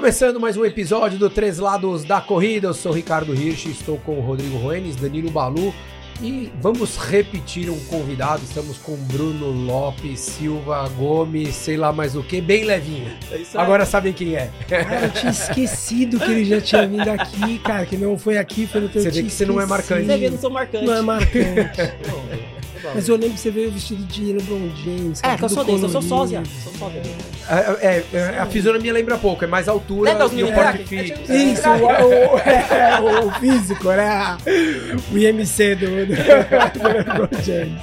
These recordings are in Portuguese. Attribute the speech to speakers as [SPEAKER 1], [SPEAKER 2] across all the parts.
[SPEAKER 1] começando mais um episódio do Três Lados da Corrida. Eu sou Ricardo Hirsch, estou com o Rodrigo Roenes, Danilo Balu e vamos repetir um convidado. Estamos com Bruno Lopes, Silva Gomes, sei lá mais o que, bem levinho.
[SPEAKER 2] É isso aí.
[SPEAKER 1] Agora sabem quem é.
[SPEAKER 3] Cara, eu tinha esquecido que ele já tinha vindo aqui, cara, que não foi aqui, foi no teu
[SPEAKER 1] Você vê que você não é marcante.
[SPEAKER 2] Você vê, eu não sou marcante.
[SPEAKER 3] Não é marcante. Mas eu lembro que você veio vestido de LeBron James.
[SPEAKER 2] É, que eu sou desse, eu sou sósia. Sou sósia.
[SPEAKER 1] É, é, é, a fisionomia lembra pouco, é mais altura
[SPEAKER 2] Lembra os
[SPEAKER 1] e o porte físico.
[SPEAKER 2] É tipo-
[SPEAKER 3] Isso, o, o- é, o físico, né? O IMC do, do, LeBron James.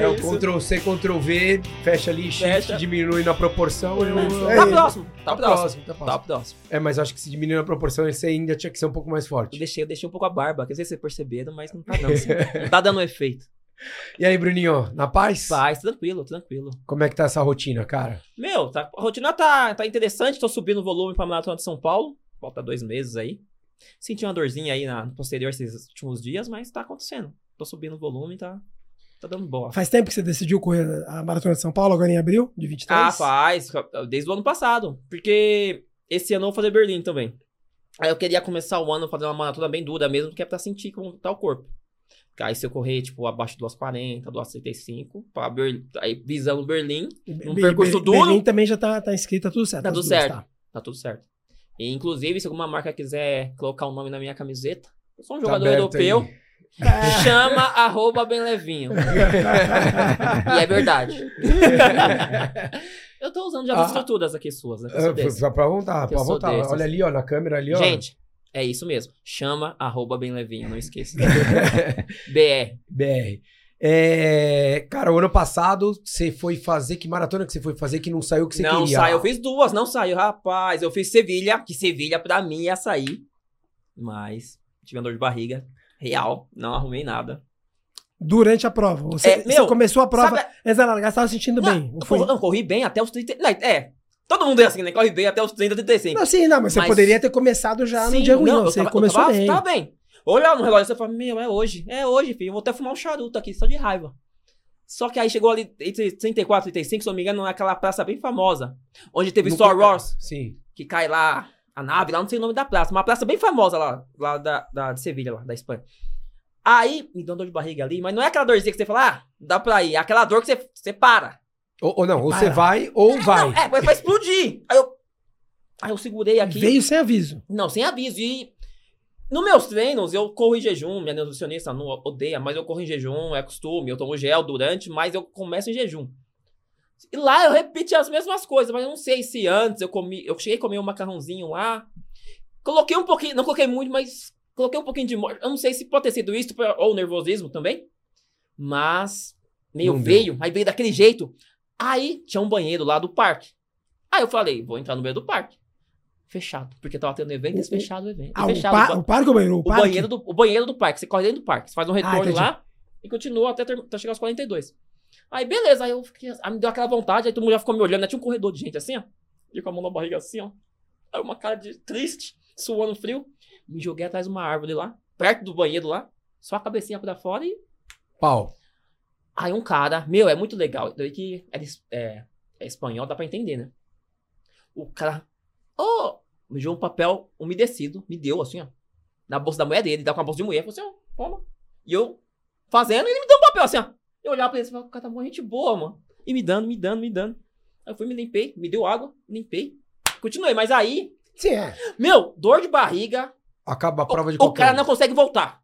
[SPEAKER 1] É o Ctrl C, Ctrl V, fecha ali, shift, diminui na proporção. eu-
[SPEAKER 3] É
[SPEAKER 2] Tá próximo, tá
[SPEAKER 1] Tá
[SPEAKER 2] próximo.
[SPEAKER 1] próximo, tá próximo.
[SPEAKER 2] Tá próximo.
[SPEAKER 1] É, mas eu acho que se diminuir na proporção, esse ainda tinha que ser um pouco mais
[SPEAKER 2] Eu
[SPEAKER 1] forte.
[SPEAKER 2] deixei, eu deixei um pouco a barba, que não sei se vocês perceberam, mas não tá dando. assim. Não tá dando efeito.
[SPEAKER 1] E aí, Bruninho, na paz?
[SPEAKER 2] Paz, tranquilo, tranquilo.
[SPEAKER 1] Como é que tá essa rotina, cara?
[SPEAKER 2] Meu, tá- a rotina tá, tá interessante, tô subindo o volume pra Maratona de São Paulo. Falta dois meses aí. Senti uma dorzinha aí na no posterior esses últimos dias, mas tá acontecendo. Tô subindo o volume, tá, tá dando boa.
[SPEAKER 3] Faz tempo que você decidiu correr a Maratona de São Paulo, agora em abril, de 23?
[SPEAKER 2] Ah, faz. Desde o ano passado. Porque esse ano eu vou fazer Berlim também. Aí eu queria começar o ano fazendo uma maratona bem dura mesmo, que é pra sentir como tá o corpo. Aí se eu correr, tipo, abaixo de 2,40, 2,35, pra Berlim, aí visando Berlim, num
[SPEAKER 3] Be-
[SPEAKER 2] percurso
[SPEAKER 3] Be-
[SPEAKER 2] duro.
[SPEAKER 3] Berlim também já tá, tá inscrito, tá tudo certo.
[SPEAKER 2] Tá tudo
[SPEAKER 3] duas,
[SPEAKER 2] certo.
[SPEAKER 3] tá?
[SPEAKER 2] tá tudo certo. E, inclusive, se alguma marca quiser colocar o nome na minha camiseta, eu sou um
[SPEAKER 1] Tá
[SPEAKER 2] jogador
[SPEAKER 1] aberto
[SPEAKER 2] europeu,
[SPEAKER 1] aí.
[SPEAKER 2] chama arroba bem levinho. e é verdade. eu tô usando já as
[SPEAKER 1] Ah.
[SPEAKER 2] estruturas aqui suas, né?
[SPEAKER 1] Só pra voltar, pra voltar. Olha ali, ó, na câmera ali, ó.
[SPEAKER 2] Gente, é isso mesmo. Chama arroba bem levinho, não esqueça. BR.
[SPEAKER 1] BR. É, cara, o ano passado você foi fazer. Que maratona que você foi fazer que não saiu o que você
[SPEAKER 2] não
[SPEAKER 1] queria?
[SPEAKER 2] saiu, eu fiz duas, não saiu, rapaz. Eu fiz Sevilha, que Sevilha pra mim ia sair. Mas tive uma dor de barriga real, não arrumei nada.
[SPEAKER 3] Durante a prova. Você,
[SPEAKER 2] É, meu,
[SPEAKER 3] você começou a prova,
[SPEAKER 2] Sabe-
[SPEAKER 3] da largada, você tava sentindo
[SPEAKER 2] Não,
[SPEAKER 3] bem.
[SPEAKER 2] não, corri bem até os 30. Não, é, todo mundo é assim, né? Corre bem até os 30, 35.
[SPEAKER 3] Não, sim, não, mas você
[SPEAKER 2] Mas-
[SPEAKER 3] poderia ter começado já
[SPEAKER 2] Sim,
[SPEAKER 3] no dia ruim.
[SPEAKER 2] não, eu
[SPEAKER 3] você
[SPEAKER 2] tava-
[SPEAKER 3] começou
[SPEAKER 2] tava,
[SPEAKER 3] bem.
[SPEAKER 2] Tava bem. Olhar no relógio e fala, meu, é hoje. É hoje, filho. Eu vou até fumar um charuto aqui, só de raiva. Só que aí chegou ali entre 34 e 35, se não me engano, naquela praça bem famosa. Onde teve Star Wars,
[SPEAKER 1] Sim.
[SPEAKER 2] que cai lá, a nave, lá não sei o nome da praça. Uma praça bem famosa lá, lá da, da, de Sevilha, lá, da Espanha. Aí, me deu uma dor de barriga ali, mas não é aquela dorzinha que você fala, ah, dá pra ir. É aquela dor que você, você para.
[SPEAKER 1] Ou, ou não, ou você vai ou vai.
[SPEAKER 2] Não, é, vai, explodir. Aí eu, aí eu segurei aqui.
[SPEAKER 3] Veio sem aviso.
[SPEAKER 2] Não, sem aviso. E nos meus treinos, eu corro em jejum. Minha nutricionista não odeia, mas eu corro em jejum, é costume. Eu tomo gel durante, mas eu começo em jejum. E lá eu repeti as mesmas coisas, mas eu não sei se antes eu comi. Eu cheguei a comer um macarrãozinho lá. Coloquei um pouquinho, não coloquei muito, mas coloquei um pouquinho de molho. Eu não sei se pode ter sido isso ou nervosismo também. Mas meio
[SPEAKER 1] Não deu.
[SPEAKER 2] veio, aí veio daquele jeito. Aí tinha um banheiro lá do parque. Aí eu falei, vou entrar no meio do parque. Fechado, porque tava tendo evento, eles
[SPEAKER 3] O-
[SPEAKER 2] fecharam o evento.
[SPEAKER 3] Ah, o,
[SPEAKER 2] fechado, ba-
[SPEAKER 3] o parque ou o banheiro? O,
[SPEAKER 2] o banheiro do, o banheiro do parque. Você corre dentro do parque. Você faz um retorno
[SPEAKER 3] entendi.
[SPEAKER 2] lá e continua até, ter, até chegar aos 42. Aí, beleza. Aí eu fiquei. Aí me deu aquela vontade. Aí todo mundo já ficou me olhando. Aí tinha um corredor de gente assim, ó. E com a mão na barriga assim, ó. Aí uma cara de triste, suando frio. Me joguei atrás de uma árvore lá, perto do banheiro lá. Só a cabecinha pra fora e.
[SPEAKER 1] Pau.
[SPEAKER 2] Aí um cara. Meu, é muito legal. Daí que é, es- é, é espanhol, dá pra entender, né? O cara. Ô! me deu um papel umedecido, me deu assim, ó. Na bolsa da mulher dele, dá com a bolsa de mulher, falou assim, ó, toma. E eu fazendo, ele me deu um papel assim, ó. Eu olhava pra ele e falava, o cara tá muito gente boa, mano. E me dando, me dando, me dando. Aí eu fui, me limpei, me deu água, limpei. Continuei, mas aí,
[SPEAKER 3] Sim, é.
[SPEAKER 2] meu, dor de barriga,
[SPEAKER 1] Acaba a prova de
[SPEAKER 2] o, o
[SPEAKER 1] qualquer
[SPEAKER 2] cara
[SPEAKER 1] um.
[SPEAKER 2] não consegue voltar.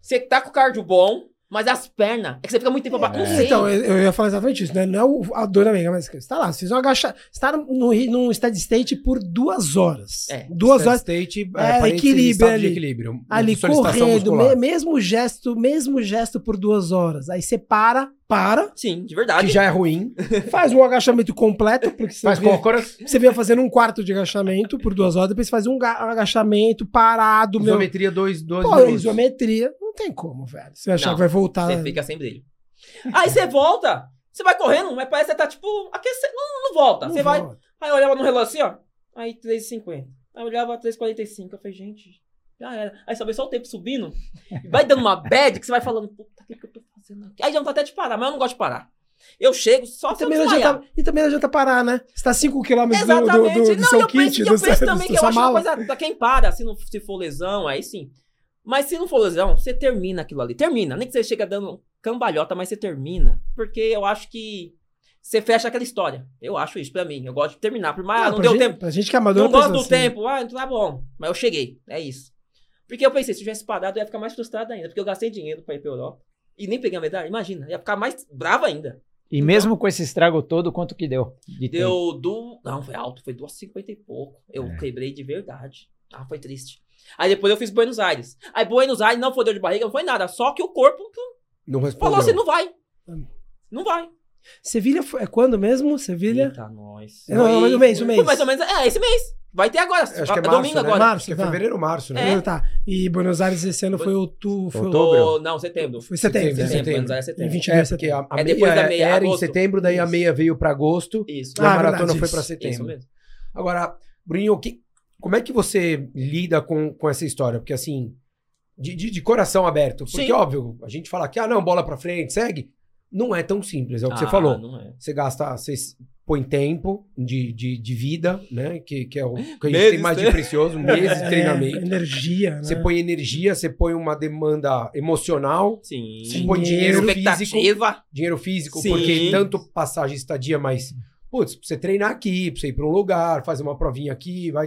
[SPEAKER 2] Você tá com o cardio bom, mas as pernas, é que você fica muito tempo abaixo. Não sei.
[SPEAKER 3] Então, eu, eu ia falar exatamente isso, né? Não é o- a dor da amiga, mas você tá lá, você fez um agachamento. Você tá no, num steady state por duas horas.
[SPEAKER 2] É,
[SPEAKER 3] Duas
[SPEAKER 1] Steady
[SPEAKER 3] horas.
[SPEAKER 1] State,
[SPEAKER 3] É,
[SPEAKER 1] parênteses,
[SPEAKER 3] equilíbrio ali.
[SPEAKER 1] equilíbrio.
[SPEAKER 3] Ali correndo, me- mesmo gesto, mesmo gesto por duas horas. Aí você para, para,
[SPEAKER 2] Sim, de verdade.
[SPEAKER 1] Que já é ruim.
[SPEAKER 3] faz um agachamento completo, porque você,
[SPEAKER 1] Faz
[SPEAKER 3] vê,
[SPEAKER 1] cócoras.
[SPEAKER 3] você vem fazendo um quarto de agachamento por duas horas, depois você faz um ga- agachamento parado, meu.
[SPEAKER 1] Isometria 2 dois,
[SPEAKER 3] Pô,
[SPEAKER 1] minutos.
[SPEAKER 3] isometria, não tem como, velho. Você achar
[SPEAKER 2] Não,
[SPEAKER 3] que vai voltar.
[SPEAKER 2] Você fica sem brilho. Aí você volta, você vai correndo, mas parece que você tá tipo aquecendo. Não, não volta.
[SPEAKER 3] Não
[SPEAKER 2] você vai.
[SPEAKER 3] volta.
[SPEAKER 2] Aí eu olhava no relógio assim, ó. Aí 3,50. Aí eu olhava 3,45. Eu falei, gente, já era. Aí só vê só o tempo subindo. e vai dando uma bad que você vai falando, puta, o que, que eu tô fazendo aqui? Aí já não tá até de parar, mas eu não gosto de parar. Eu chego só
[SPEAKER 3] E também, não adianta, e também não adianta parar, né? Você tá 5 km do, do,
[SPEAKER 2] Exatamente.
[SPEAKER 3] do, do
[SPEAKER 2] não,
[SPEAKER 3] seu
[SPEAKER 2] eu penso,
[SPEAKER 3] kit,
[SPEAKER 2] eu penso também que eu acho uma coisa pra quem para, se não se for lesão, aí sim. Mas se não for lesão, você termina aquilo ali. Termina. Nem que você chega dando cambalhota, mas você termina. Porque eu acho que você fecha aquela história. Eu acho isso pra mim. Eu gosto de terminar. Por mais, ah, não
[SPEAKER 3] pra
[SPEAKER 2] deu
[SPEAKER 3] gente,
[SPEAKER 2] tempo.
[SPEAKER 3] Pra gente que é amador,
[SPEAKER 2] Não gosto do
[SPEAKER 3] assim.
[SPEAKER 2] tempo. Ah, então tá bom. Mas eu cheguei. É isso. Porque eu pensei, se eu tivesse parado, eu ia ficar mais frustrado ainda. Porque eu gastei dinheiro pra ir pra Europa. E nem peguei a medalha. Imagina, ia ficar mais bravo ainda.
[SPEAKER 4] E mesmo com esse estrago todo, quanto que deu? de tempo?
[SPEAKER 2] Deu do. Não, foi alto, foi 2,50 e pouco. Eu
[SPEAKER 4] É.
[SPEAKER 2] quebrei de verdade. Ah, foi triste. Aí depois eu fiz Buenos Aires. Aí Buenos Aires não foi dor de barriga, não foi nada. Só que o corpo
[SPEAKER 1] Não
[SPEAKER 2] falou
[SPEAKER 1] respondeu.
[SPEAKER 2] assim: não vai.
[SPEAKER 3] Hum.
[SPEAKER 2] Não vai.
[SPEAKER 3] Sevilha foi- é quando mesmo? Sevilha?
[SPEAKER 2] Eita, nós.
[SPEAKER 3] Não, não, mas o mês, o mês.
[SPEAKER 2] Foi mais ou menos. É, esse mês. Vai ter agora.
[SPEAKER 1] Acho que é
[SPEAKER 2] domingo
[SPEAKER 1] março, né?
[SPEAKER 2] agora.
[SPEAKER 3] Março,
[SPEAKER 1] é
[SPEAKER 3] tá.
[SPEAKER 1] fevereiro, março, né?
[SPEAKER 2] É.
[SPEAKER 3] Tá. E Buenos Aires esse ano
[SPEAKER 2] Foi-
[SPEAKER 3] foi outubro. Foi
[SPEAKER 4] Outubro.
[SPEAKER 2] Não, setembro.
[SPEAKER 3] Foi setembro.
[SPEAKER 1] Setembro,
[SPEAKER 3] setembro.
[SPEAKER 2] Buenos Aires é
[SPEAKER 3] Em
[SPEAKER 2] setembro.
[SPEAKER 3] 22
[SPEAKER 1] É,
[SPEAKER 3] de
[SPEAKER 1] porque
[SPEAKER 3] setembro.
[SPEAKER 1] a, a
[SPEAKER 2] É depois
[SPEAKER 1] meia
[SPEAKER 2] da meia,
[SPEAKER 1] era em
[SPEAKER 2] agosto.
[SPEAKER 1] setembro, daí a
[SPEAKER 2] Isso.
[SPEAKER 1] meia veio pra agosto
[SPEAKER 2] Isso.
[SPEAKER 1] e a
[SPEAKER 3] Ah,
[SPEAKER 1] maratona
[SPEAKER 3] verdade,
[SPEAKER 1] foi
[SPEAKER 3] isso.
[SPEAKER 1] pra
[SPEAKER 2] Isso
[SPEAKER 1] setembro.
[SPEAKER 2] mesmo.
[SPEAKER 1] Agora, Bruninho, que, como é que você lida com, com essa história? Porque assim, de, de, de coração aberto. Porque,
[SPEAKER 2] Sim.
[SPEAKER 1] óbvio, a gente fala que, ah, não, bola pra frente, segue. Não é tão simples, é o que você
[SPEAKER 2] Ah,
[SPEAKER 1] falou.
[SPEAKER 2] Não é.
[SPEAKER 1] Você gasta, você põe tempo de, de, de vida, né? Que, que é o que a gente
[SPEAKER 2] Meses,
[SPEAKER 1] tem mais de
[SPEAKER 2] né?
[SPEAKER 1] precioso, meses de
[SPEAKER 3] É,
[SPEAKER 1] treinamento.
[SPEAKER 3] energia, né?
[SPEAKER 1] Você põe energia, você põe uma demanda emocional,
[SPEAKER 2] Sim.
[SPEAKER 3] Sim.
[SPEAKER 1] põe dinheiro físico,
[SPEAKER 2] Expectativa.
[SPEAKER 1] dinheiro físico,
[SPEAKER 2] Sim.
[SPEAKER 1] porque tanto passagem, estadia, mas, putz, pra você treinar aqui, pra você ir pra um lugar, fazer uma provinha aqui, vai.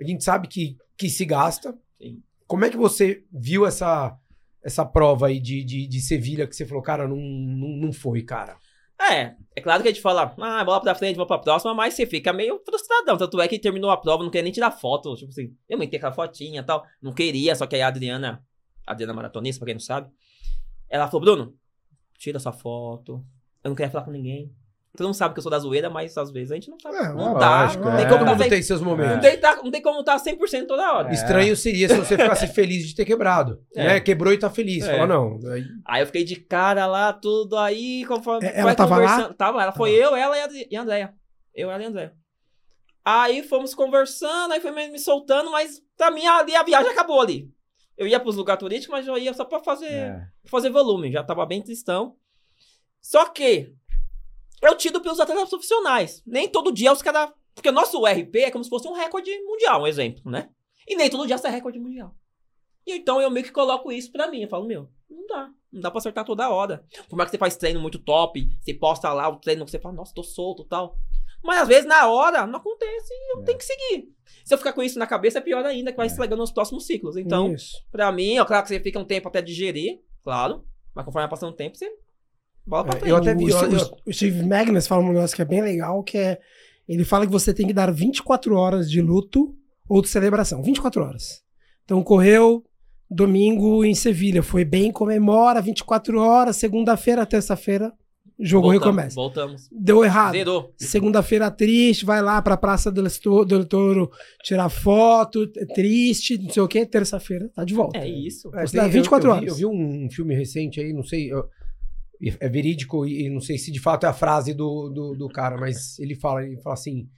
[SPEAKER 1] A gente sabe que, que se gasta.
[SPEAKER 2] Sim.
[SPEAKER 1] Como é que você viu essa, essa prova aí de, de, de Sevilha que você falou, cara, não, não, não foi, cara?
[SPEAKER 2] É, é claro que a gente fala, ah, bola pra frente, bola pra próxima, mas você fica meio frustradão. Tanto é que terminou a prova, não queria nem tirar foto. Tipo assim, eu meti aquela fotinha e tal. Não queria, só que aí a Adriana, a Adriana maratonista, pra quem não sabe, ela falou, Bruno, tira sua foto. Eu não queria falar com ninguém. Todo mundo sabe que eu sou da zoeira, mas às vezes a gente não sabe.
[SPEAKER 3] É,
[SPEAKER 2] não
[SPEAKER 3] lógico,
[SPEAKER 2] tá,
[SPEAKER 1] Lógico,
[SPEAKER 2] não
[SPEAKER 1] é.
[SPEAKER 2] tem
[SPEAKER 1] Todo
[SPEAKER 2] como tá
[SPEAKER 1] tem seus
[SPEAKER 2] não
[SPEAKER 1] momentos.
[SPEAKER 2] tem, tá- não tem como tá 100% toda hora.
[SPEAKER 4] É.
[SPEAKER 1] Estranho seria se você ficasse feliz de ter quebrado.
[SPEAKER 2] É.
[SPEAKER 1] Né? Quebrou e tá feliz.
[SPEAKER 2] É.
[SPEAKER 1] Fala, não. Aí,
[SPEAKER 2] Aí eu fiquei de cara lá, tudo aí, conforme.
[SPEAKER 3] É, ela tava lá?
[SPEAKER 2] Tava, ela foi eu, ela e a, e Andréia. Eu, ela e a Andréia. Aí fomos conversando, aí foi me, me soltando, mas pra mim ali a viagem acabou ali. Eu ia pros lugares turísticos, mas eu ia só pra fazer,
[SPEAKER 4] É.
[SPEAKER 2] fazer volume, já tava bem tristão. Só que eu tido pelos atletas profissionais. Nem todo dia os caras. Porque o nosso RP é como se fosse um recorde mundial, um exemplo, né? E nem todo dia sai recorde mundial. E então eu meio que coloco isso pra mim. Eu falo, meu, não dá. Não dá pra acertar toda hora. Por mais que você faz treino muito top, você posta lá o treino, você fala, nossa, tô solto e tal. Mas às vezes na hora não acontece e eu
[SPEAKER 4] É.
[SPEAKER 2] tenho que seguir. Se eu ficar com isso na cabeça, é pior ainda, que vai
[SPEAKER 4] É.
[SPEAKER 2] estragando nos próximos ciclos. Então,
[SPEAKER 3] Isso.
[SPEAKER 2] pra mim, ó, claro que você fica um tempo até digerir, claro. Mas conforme vai passando o tempo, você bola pra
[SPEAKER 1] É,
[SPEAKER 2] frente.
[SPEAKER 1] eu até vi-
[SPEAKER 3] o,
[SPEAKER 1] eu-
[SPEAKER 3] o- o Steve Magnus fala um negócio que é bem legal, que é. Ele fala que você tem que dar 24 horas de luto ou de celebração. 24 horas. Então correu domingo em Sevilha. Foi bem, comemora 24 horas. Segunda-feira, terça-feira, jogo
[SPEAKER 2] voltamos,
[SPEAKER 3] recomeça.
[SPEAKER 2] Voltamos.
[SPEAKER 3] Deu errado.
[SPEAKER 2] Zerou.
[SPEAKER 3] Segunda-feira triste, vai lá pra Praça do Toro tirar foto, triste, não sei o quê. Terça-feira tá de volta.
[SPEAKER 2] É isso.
[SPEAKER 1] É,
[SPEAKER 3] Você
[SPEAKER 1] tem-
[SPEAKER 3] dá 24
[SPEAKER 1] eu, eu vi,
[SPEAKER 3] horas.
[SPEAKER 1] eu vi um filme recente aí, não sei, eu- é verídico e não sei se de fato é a frase do, do, do cara, mas ele fala, ele fala assim,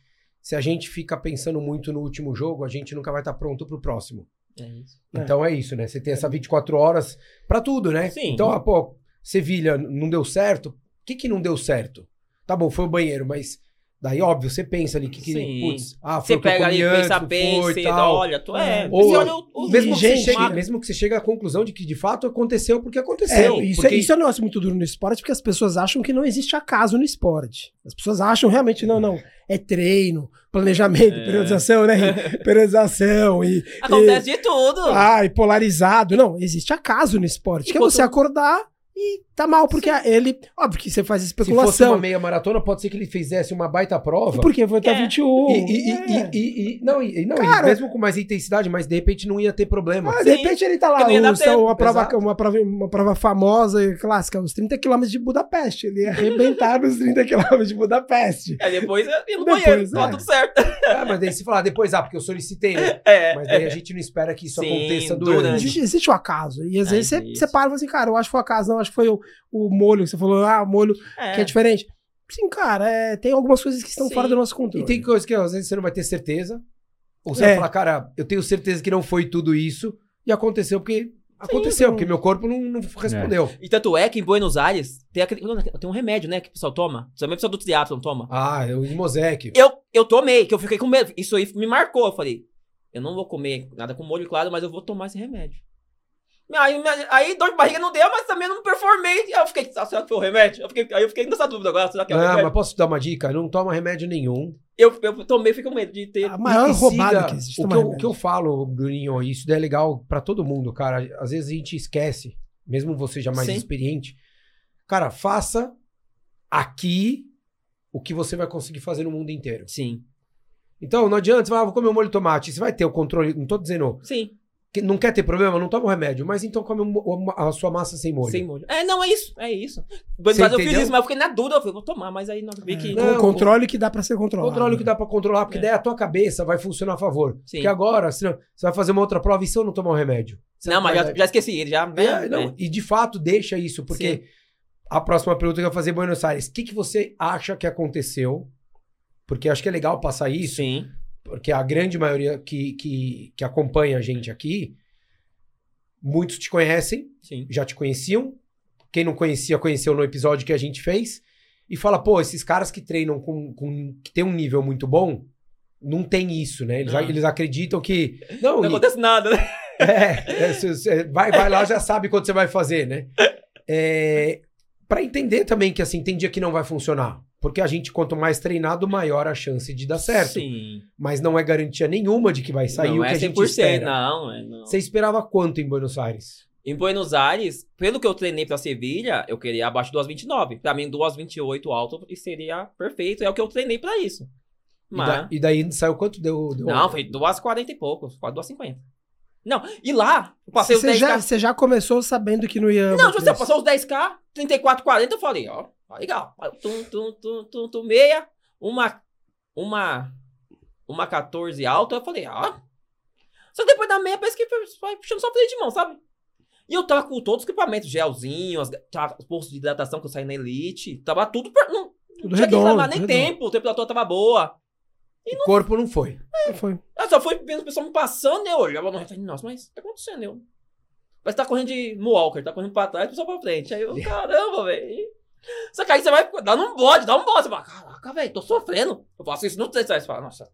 [SPEAKER 1] se a gente fica pensando muito no último jogo, a gente nunca vai estar pronto pro próximo.
[SPEAKER 2] É isso.
[SPEAKER 3] É.
[SPEAKER 1] Então é isso, né? Você tem essa 24 horas pra tudo, né?
[SPEAKER 2] Sim.
[SPEAKER 1] Então, ah, pô, Sevilha não deu certo. O que que não deu certo? Tá bom, foi o banheiro, mas daí, óbvio, você pensa ali que, que putz, ah, foi
[SPEAKER 2] Você pega ali,
[SPEAKER 1] antes,
[SPEAKER 2] pensa bem,
[SPEAKER 1] foi,
[SPEAKER 2] você olha, tu é.
[SPEAKER 3] Ou-
[SPEAKER 2] você olha o,
[SPEAKER 1] Mesmo que, você
[SPEAKER 3] gente,
[SPEAKER 1] chegue, mesmo que você chegue à conclusão de que de fato aconteceu porque
[SPEAKER 3] É,
[SPEAKER 1] aconteceu.
[SPEAKER 3] isso,
[SPEAKER 1] porque...
[SPEAKER 3] é, isso é um negócio muito duro no esporte, porque as pessoas acham que não existe acaso no esporte. As pessoas acham realmente, não, não. É treino, planejamento,
[SPEAKER 2] É.
[SPEAKER 3] periodização, né? periodização e.
[SPEAKER 2] Acontece de tudo.
[SPEAKER 3] E, ah, e polarizado. Não, existe acaso no esporte. Que é você acordar e tá mal, porque ele. Óbvio que você faz
[SPEAKER 1] Se fosse
[SPEAKER 3] especulação.
[SPEAKER 1] uma meia maratona, pode ser que ele fizesse uma baita prova.
[SPEAKER 3] Porque foi até
[SPEAKER 2] É.
[SPEAKER 3] 21.
[SPEAKER 1] E, e-
[SPEAKER 3] é.
[SPEAKER 1] e- e- e- não, e, não, e
[SPEAKER 3] Cara-
[SPEAKER 1] mesmo com mais intensidade, mas de repente não ia ter problema.
[SPEAKER 3] Ah, de
[SPEAKER 2] Sim,
[SPEAKER 3] repente ele tá lá,
[SPEAKER 2] tempo,
[SPEAKER 3] uma, prova,
[SPEAKER 1] exato.
[SPEAKER 3] uma, prova, uma prova famosa e clássica, os 30 quilômetros de Budapeste. Ele ia arrebentar nos 30 quilômetros de Budapeste.
[SPEAKER 2] Aí depois eu ia no
[SPEAKER 3] Depois,
[SPEAKER 2] banheiro, tá
[SPEAKER 3] é.
[SPEAKER 2] tudo certo.
[SPEAKER 1] Ah, mas daí se falar depois, ah, porque eu solicitei, né?
[SPEAKER 2] É.
[SPEAKER 1] Mas daí a gente não espera que isso
[SPEAKER 2] Sim,
[SPEAKER 1] aconteça
[SPEAKER 2] durante.
[SPEAKER 1] durante.
[SPEAKER 3] Existe, o acaso. E às
[SPEAKER 2] Ah,
[SPEAKER 3] vezes você, você para e fala assim, cara, eu acho que foi o acaso, não, acho que foi o, o molho. Você falou, ah, o molho
[SPEAKER 2] é.
[SPEAKER 3] que é diferente. Sim, cara, é, tem algumas coisas que estão
[SPEAKER 2] Sim.
[SPEAKER 3] fora do nosso
[SPEAKER 1] E
[SPEAKER 3] controle.
[SPEAKER 1] tem coisas que às vezes você não vai ter certeza. Ou você
[SPEAKER 3] É.
[SPEAKER 1] vai falar, cara, eu tenho certeza que não foi tudo isso. E aconteceu porque Aconteceu,
[SPEAKER 3] Sim.
[SPEAKER 1] porque meu corpo não, não respondeu.
[SPEAKER 2] E tanto é que em Buenos Aires tem, aquele, tem um remédio, né? Que o pessoal toma. Principalmente o pessoal do triatlon toma.
[SPEAKER 1] Ah, eu em Mosec.
[SPEAKER 2] Eu, eu tomei, que eu fiquei com medo. Isso aí me marcou. Eu falei, eu não vou comer nada com molho claro, mas eu vou tomar esse remédio. Aí, aí dor de barriga não deu, mas também eu não performei. Aí eu fiquei, ah, será que foi o remédio? Eu fiquei, aí eu fiquei nessa dúvida agora, será que é o
[SPEAKER 1] Ah,
[SPEAKER 2] remédio?
[SPEAKER 1] mas posso te dar uma dica? Não toma remédio nenhum.
[SPEAKER 2] Eu, eu tomei fiquei com medo de ter...
[SPEAKER 3] A maior roubada que existe.
[SPEAKER 1] O que, eu, o que eu falo, Bruninho, isso daí é legal pra todo mundo, cara. Às vezes a gente esquece, mesmo você já mais
[SPEAKER 2] Sim.
[SPEAKER 1] experiente. Cara, faça aqui o que você vai conseguir fazer no mundo inteiro.
[SPEAKER 2] Sim,
[SPEAKER 1] Então, não adianta você falar, ah, vou comer um molho de tomate. Você vai ter o controle. Não tô dizendo.
[SPEAKER 2] sim,
[SPEAKER 1] não quer ter problema, não toma o remédio. Mas então come a sua massa sem molho.
[SPEAKER 2] sem molho. É, não, é isso, é isso.
[SPEAKER 1] Você
[SPEAKER 2] Aires eu fiz isso, mas eu fiquei na dúvida, eu falei, vou tomar, mas aí não vi que...
[SPEAKER 3] É,
[SPEAKER 1] Não,
[SPEAKER 3] con- controle que dá pra ser controlado.
[SPEAKER 1] Controle o que dá pra controlar, porque
[SPEAKER 2] É.
[SPEAKER 1] daí a tua cabeça vai funcionar a favor.
[SPEAKER 2] Sim.
[SPEAKER 1] Porque agora, senão, você vai fazer uma outra prova e se eu não tomar o remédio? Você
[SPEAKER 2] Não, mas já, já esqueci, ele já...
[SPEAKER 1] É, não,
[SPEAKER 2] é.
[SPEAKER 1] E de fato, deixa isso, porque a próxima pergunta que eu vou fazer, Buenos Aires, o que, que você acha que aconteceu? Porque acho que é legal passar isso,
[SPEAKER 2] Sim,
[SPEAKER 1] porque a grande maioria que, que, que acompanha a gente aqui, muitos te conhecem,
[SPEAKER 2] sim.
[SPEAKER 1] já te conheciam. Quem não conhecia, conheceu no episódio que a gente fez. E fala, pô, esses caras que treinam com, com que tem um nível muito bom, não tem isso, né? Eles,
[SPEAKER 2] Ah.
[SPEAKER 1] eles acreditam que. Não,
[SPEAKER 2] Não
[SPEAKER 1] e-
[SPEAKER 2] acontece nada, né?
[SPEAKER 1] é, é, se- se- vai, vai lá, já sabe quando você vai fazer, né? É, para entender também que assim, tem dia que não vai funcionar. Porque a gente, quanto mais treinado, maior a chance de dar certo.
[SPEAKER 2] Sim.
[SPEAKER 1] Mas não é garantia nenhuma de que vai sair
[SPEAKER 2] não
[SPEAKER 1] o que
[SPEAKER 2] é
[SPEAKER 1] a gente
[SPEAKER 2] 100%,
[SPEAKER 1] espera.
[SPEAKER 2] não, é não.
[SPEAKER 1] Você esperava quanto em Buenos Aires?
[SPEAKER 2] Em Buenos Aires, pelo que eu treinei pra Sevilha, eu queria abaixo de 2,29. Pra mim, 2,28 alto e seria perfeito. É o que eu treinei pra isso.
[SPEAKER 1] E,
[SPEAKER 2] Mas...
[SPEAKER 1] da- e daí saiu quanto? Deu, deu
[SPEAKER 2] Não, foi 2,40 e pouco. Quase 2,50. Não, e lá, eu passei os
[SPEAKER 3] Você
[SPEAKER 2] 10k.
[SPEAKER 3] já, você já começou sabendo que não ia.
[SPEAKER 2] Não, você
[SPEAKER 3] isso.
[SPEAKER 2] passou os 10k, 34,40, eu falei, ó, legal. Aí, Tum, tum, tum, tum, tum, meia, uma, uma, uma 14 alta, eu falei, ó. Só que depois da meia, parece que vai puxando só freio de mão, sabe? E eu tava com todos os equipamentos, gelzinho, as, tava os postos de hidratação que eu saí na Elite, tava tudo, per- não,
[SPEAKER 3] Tudo
[SPEAKER 2] não tinha que
[SPEAKER 3] redondo,
[SPEAKER 2] reclamar nem
[SPEAKER 3] redondo.
[SPEAKER 2] tempo, a temperatura tava boa.
[SPEAKER 1] O corpo não foi.
[SPEAKER 3] Foi.
[SPEAKER 2] Eu só fui vendo o pessoal me passando, eu olhava no resto, falei, nossa, mas o que tá acontecendo? Eu, que tá correndo de Moonwalker, tá correndo pra trás, o pessoal pra frente. Aí eu, caramba, velho. Só que aí você vai dar um bode, dá um bode. Você fala, caraca, velho, tô sofrendo. Eu faço isso no treino. Aí você fala, nossa,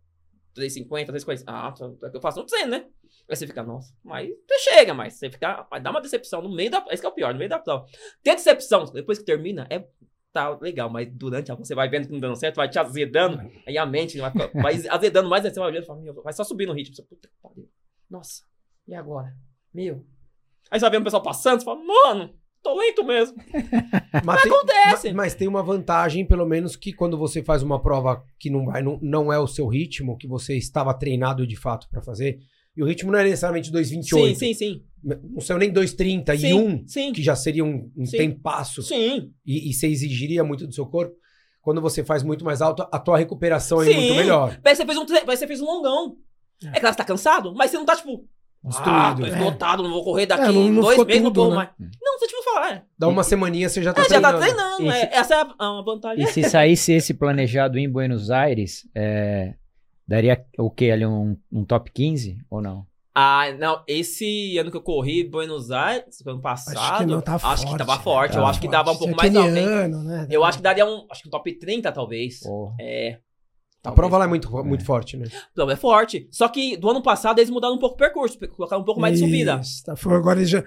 [SPEAKER 2] 3,50, 3,40. Ah, é eu faço no treino, né? Aí você fica, nossa, mas você chega, mas você fica, vai dar uma decepção no meio da, esse que é o pior, no meio da prova. Tem a decepção, depois que termina, é, tá legal, mas durante a você vai vendo que não dando certo, vai te azedando, aí a mente vai, vai azedando mais, aí você vai e fala, vai só subir no ritmo. Você, puta que pariu. Nossa, e agora? Meu. Aí você vai vendo o pessoal passando, você fala, mano, tô lento mesmo.
[SPEAKER 1] Mas tem,
[SPEAKER 2] Acontece.
[SPEAKER 1] ma- mas tem uma vantagem, pelo menos, que quando você faz uma prova que não, vai, não, não é o seu ritmo, que você estava treinado de fato pra fazer, e o ritmo não é necessariamente 2,28.
[SPEAKER 2] Sim, sim, sim.
[SPEAKER 1] Não saiu nem 2,30 e
[SPEAKER 2] Sim,
[SPEAKER 1] 1,
[SPEAKER 2] sim.
[SPEAKER 1] que já seria um, um
[SPEAKER 2] Sim.
[SPEAKER 1] tempasso,
[SPEAKER 2] Sim.
[SPEAKER 1] e, e você exigiria muito do seu corpo. Quando você faz muito mais alto, a tua recuperação é
[SPEAKER 2] Sim.
[SPEAKER 1] muito melhor.
[SPEAKER 2] Parece que você fez um, tre- parece que você fez um longão. É claro que você tá cansado, mas você não tá, tipo,
[SPEAKER 1] Destruído.
[SPEAKER 2] ah, tô
[SPEAKER 1] É.
[SPEAKER 2] esgotado, não vou correr daqui
[SPEAKER 3] É, não- não
[SPEAKER 2] dois meses, não corro
[SPEAKER 3] né?
[SPEAKER 2] mais. Não, você tipo falar, é.
[SPEAKER 1] Dá uma semaninha, você já tá
[SPEAKER 2] É, já tá
[SPEAKER 1] treinando.
[SPEAKER 2] treinando,
[SPEAKER 4] E
[SPEAKER 2] é, essa é a, a vantagem.
[SPEAKER 4] E se saísse esse planejado em Buenos Aires, é, daria o quê? Ali um, um top 15 ou não?
[SPEAKER 2] Ah, não, esse ano que eu corri Buenos Aires, ano passado,
[SPEAKER 3] Acho que não tá
[SPEAKER 2] acho que
[SPEAKER 3] forte.
[SPEAKER 2] tava forte, eu
[SPEAKER 3] Tá
[SPEAKER 2] acho que
[SPEAKER 3] forte.
[SPEAKER 2] dava um pouco
[SPEAKER 3] é
[SPEAKER 2] mais alto,
[SPEAKER 3] né?
[SPEAKER 2] Eu acho que daria um, acho que um top 30 talvez.
[SPEAKER 4] Porra.
[SPEAKER 2] É.
[SPEAKER 1] A prova lá é muito, muito forte, né?
[SPEAKER 2] Não, é forte. Só que do ano passado eles mudaram um pouco o percurso, colocaram um pouco mais de subida.
[SPEAKER 3] Isso, tá, agora eles já,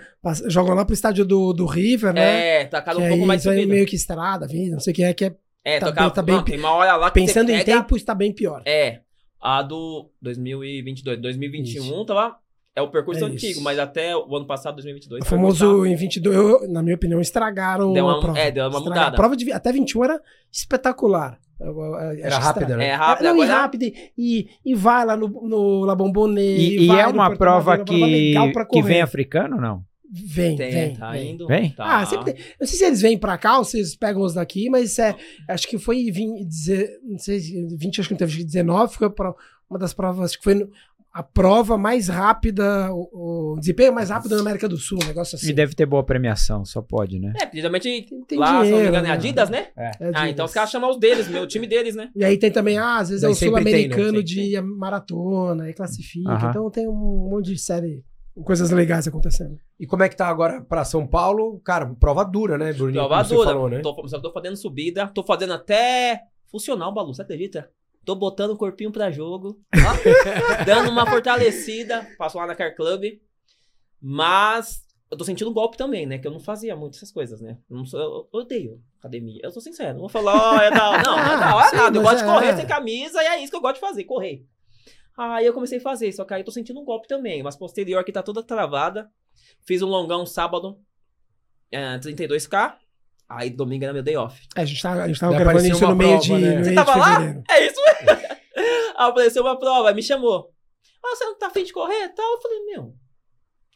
[SPEAKER 3] jogam lá pro estádio do, do River, né?
[SPEAKER 2] É, tacaram
[SPEAKER 3] que
[SPEAKER 2] um pouco
[SPEAKER 3] aí
[SPEAKER 2] mais de subida.
[SPEAKER 3] meio que estrada, vida, não sei o que é, que é
[SPEAKER 2] É,
[SPEAKER 3] tá
[SPEAKER 2] tocar,
[SPEAKER 3] tá bem
[SPEAKER 2] não, tem uma hora lá que
[SPEAKER 3] pensando
[SPEAKER 2] você
[SPEAKER 3] em
[SPEAKER 2] pega,
[SPEAKER 3] tempo, está bem pior.
[SPEAKER 2] É, a do 2022, 2021 tava é o percurso
[SPEAKER 3] É
[SPEAKER 2] antigo,
[SPEAKER 3] isso.
[SPEAKER 2] mas até o ano passado, 2022.
[SPEAKER 3] O famoso em 22, eu, na minha opinião, estragaram
[SPEAKER 2] Deu uma-
[SPEAKER 3] a prova.
[SPEAKER 2] é, deu uma
[SPEAKER 3] Estragaram.
[SPEAKER 2] mudada.
[SPEAKER 3] A prova de, até 21 era espetacular.
[SPEAKER 1] Era rápida, né?
[SPEAKER 2] É rápido,
[SPEAKER 3] não, e rápido, e, e vai lá no, no La Bombonê.
[SPEAKER 4] E, e
[SPEAKER 3] vai
[SPEAKER 4] é uma prova
[SPEAKER 3] Madeira,
[SPEAKER 4] que,
[SPEAKER 3] uma
[SPEAKER 4] que vem africano ou não?
[SPEAKER 3] Vem,
[SPEAKER 2] Tem,
[SPEAKER 3] vem,
[SPEAKER 2] tá
[SPEAKER 3] vem.
[SPEAKER 2] indo.
[SPEAKER 4] Vem?
[SPEAKER 2] Tá.
[SPEAKER 3] Ah, sempre tem. Eu não sei se eles vêm pra cá ou se eles pegam os daqui, mas é, acho que foi em 20, deze- não sei, se 20, acho que não teve, acho que 19, foi pra- uma das provas, acho que foi no- a prova mais rápida, o, o desempenho mais rápido da América do Sul, um negócio assim.
[SPEAKER 4] E deve ter boa premiação, só pode, né?
[SPEAKER 2] É, porque geralmente
[SPEAKER 3] tem
[SPEAKER 2] lá, se não me
[SPEAKER 3] dinheiro,
[SPEAKER 2] engano, é
[SPEAKER 3] né?
[SPEAKER 2] Adidas, né?
[SPEAKER 3] É,
[SPEAKER 2] Ah,
[SPEAKER 3] Adidas.
[SPEAKER 2] então os caras chamam os deles, meu o time deles, né?
[SPEAKER 3] E aí tem também, ah, às vezes é o
[SPEAKER 1] tem, né?
[SPEAKER 3] sul-americano de maratona, aí classifica.
[SPEAKER 4] Aham.
[SPEAKER 3] Então tem um monte de série coisas legais acontecendo.
[SPEAKER 1] E como é que tá agora pra São Paulo? Cara, prova dura, né, Bruninho?
[SPEAKER 2] Prova dura.
[SPEAKER 1] falou, né?
[SPEAKER 2] tô, só tô fazendo subida, tô fazendo até funcional, Balu, você acredita? Tô botando o corpinho pra jogo, ó, dando uma fortalecida, passo lá na Car Club, mas eu tô sentindo um golpe também, né, que eu não fazia muito essas coisas, né, eu, sou, eu odeio academia, eu sou sincero, não vou falar, ó, é da, não, não é da hora
[SPEAKER 3] Sim,
[SPEAKER 2] nada, eu gosto de
[SPEAKER 3] é.
[SPEAKER 2] correr sem camisa e é isso que eu gosto de fazer, correr. Aí eu comecei a fazer, só que aí eu tô sentindo um golpe também, mas posterior aqui tá toda travada, fiz um longão sábado, é, 32k, aí domingo era meu day off.
[SPEAKER 3] É, a gente tava, a gente tava gravando
[SPEAKER 1] apareceu
[SPEAKER 3] isso no
[SPEAKER 1] uma
[SPEAKER 3] meio
[SPEAKER 1] prova,
[SPEAKER 3] de,
[SPEAKER 1] né?
[SPEAKER 3] no
[SPEAKER 2] Você
[SPEAKER 3] meio
[SPEAKER 2] tava lá? É isso mesmo. Aí apareceu uma prova, me chamou. Ah, você não tá afim de correr e tal? Eu falei, meu,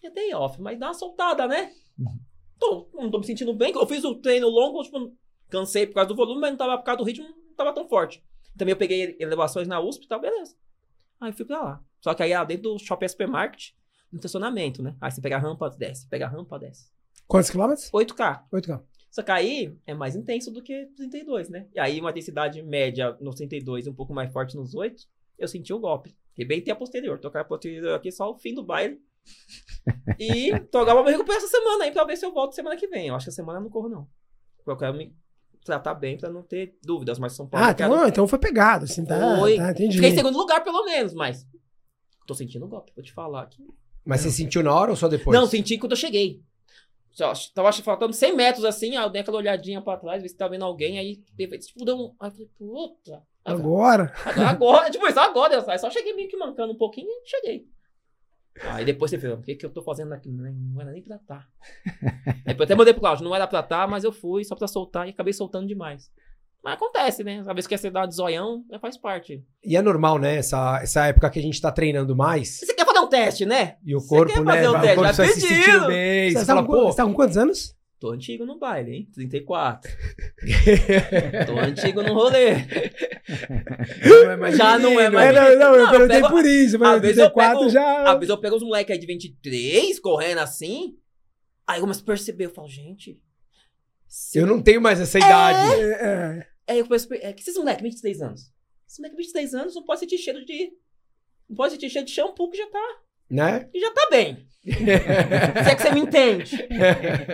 [SPEAKER 2] é day off, mas dá uma soltada, né? Tô, não tô me sentindo bem. Eu fiz o treino longo, tipo, cansei por causa do volume, mas não tava por causa do ritmo, não tava tão forte. Também eu peguei elevações na USP e tal, beleza. Aí fui pra lá. Só que aí lá dentro do Shopping Supermarket, no estacionamento, né? Aí você pega a rampa, desce, pega a rampa, desce.
[SPEAKER 3] Quantos quilômetros?
[SPEAKER 2] 8K.
[SPEAKER 3] 8K.
[SPEAKER 2] Só que aí é mais intenso do que 32, né? E aí uma intensidade média nos 32 e um pouco mais forte nos 8, eu senti o golpe. Rebentei a posterior. Tocar a posterior aqui só o fim do baile. E tô agora vou me recuperar essa semana aí pra ver se eu volto semana que vem. Eu acho que a semana eu não corro, não. Eu quero me tratar bem pra não ter dúvidas, mas São Paulo.
[SPEAKER 3] Ah,
[SPEAKER 2] eu quero-
[SPEAKER 3] então, então foi pegado, assim, tá?
[SPEAKER 2] Foi.
[SPEAKER 3] tá entendi.
[SPEAKER 2] Fiquei em segundo lugar, pelo menos, mas. Tô sentindo o golpe, vou te falar aqui.
[SPEAKER 1] Mas você sentiu na hora ou só depois?
[SPEAKER 2] Não, senti quando eu cheguei. Só, tava faltando 100 metros assim, aí eu dei aquela olhadinha pra trás, ver se tava vendo alguém, aí repente, tipo, deu um. Aí eu falei, puta.
[SPEAKER 3] Agora.
[SPEAKER 2] Agora, agora, tipo, isso agora, eu- só cheguei meio que mancando um pouquinho e cheguei. Aí depois você fala, o que, que eu tô fazendo aqui? Não, não era nem pra estar. Aí eu até mandei pro Cláudio, não era pra estar, mas eu fui só pra soltar e acabei soltando demais. Mas acontece, né? Às vezes quer ser dar de zoião, né, faz parte.
[SPEAKER 1] E é normal, né? Essa, essa época que a gente tá treinando mais
[SPEAKER 2] Você quer fazer um teste, né?
[SPEAKER 1] e o
[SPEAKER 2] Você
[SPEAKER 1] corpo,
[SPEAKER 2] quer
[SPEAKER 1] né?
[SPEAKER 2] fazer
[SPEAKER 1] vai-
[SPEAKER 2] teste,
[SPEAKER 1] o corpo
[SPEAKER 2] vai
[SPEAKER 1] vai se
[SPEAKER 2] pedindo.
[SPEAKER 1] sentindo bem.
[SPEAKER 3] Você
[SPEAKER 1] Você
[SPEAKER 3] tá,
[SPEAKER 1] fala, pô,
[SPEAKER 3] você tá com quantos anos?
[SPEAKER 2] Tô antigo no baile, hein? 34. Tô antigo no rolê.
[SPEAKER 1] não é mais
[SPEAKER 2] Já não é
[SPEAKER 1] menino.
[SPEAKER 2] mais
[SPEAKER 3] É, não, não, eu
[SPEAKER 2] Não, eu
[SPEAKER 3] perguntei
[SPEAKER 2] pego-
[SPEAKER 3] por isso. Mas
[SPEAKER 2] vezes eu
[SPEAKER 3] 34
[SPEAKER 2] pego-
[SPEAKER 3] já.
[SPEAKER 2] Às vezes eu pego uns moleques aí de 23 correndo assim. Aí eu começo a perceber, eu falo, gente.
[SPEAKER 1] Eu não tenho mais essa idade.
[SPEAKER 3] É, é.
[SPEAKER 2] Aí eu começo é, que esses moleques, 23 anos. Esses moleques, 23 anos, não pode sentir cheiro de. Não pode sentir cheiro de shampoo que já tá.
[SPEAKER 1] Né?
[SPEAKER 2] Que já tá bem. Se é que você me entende.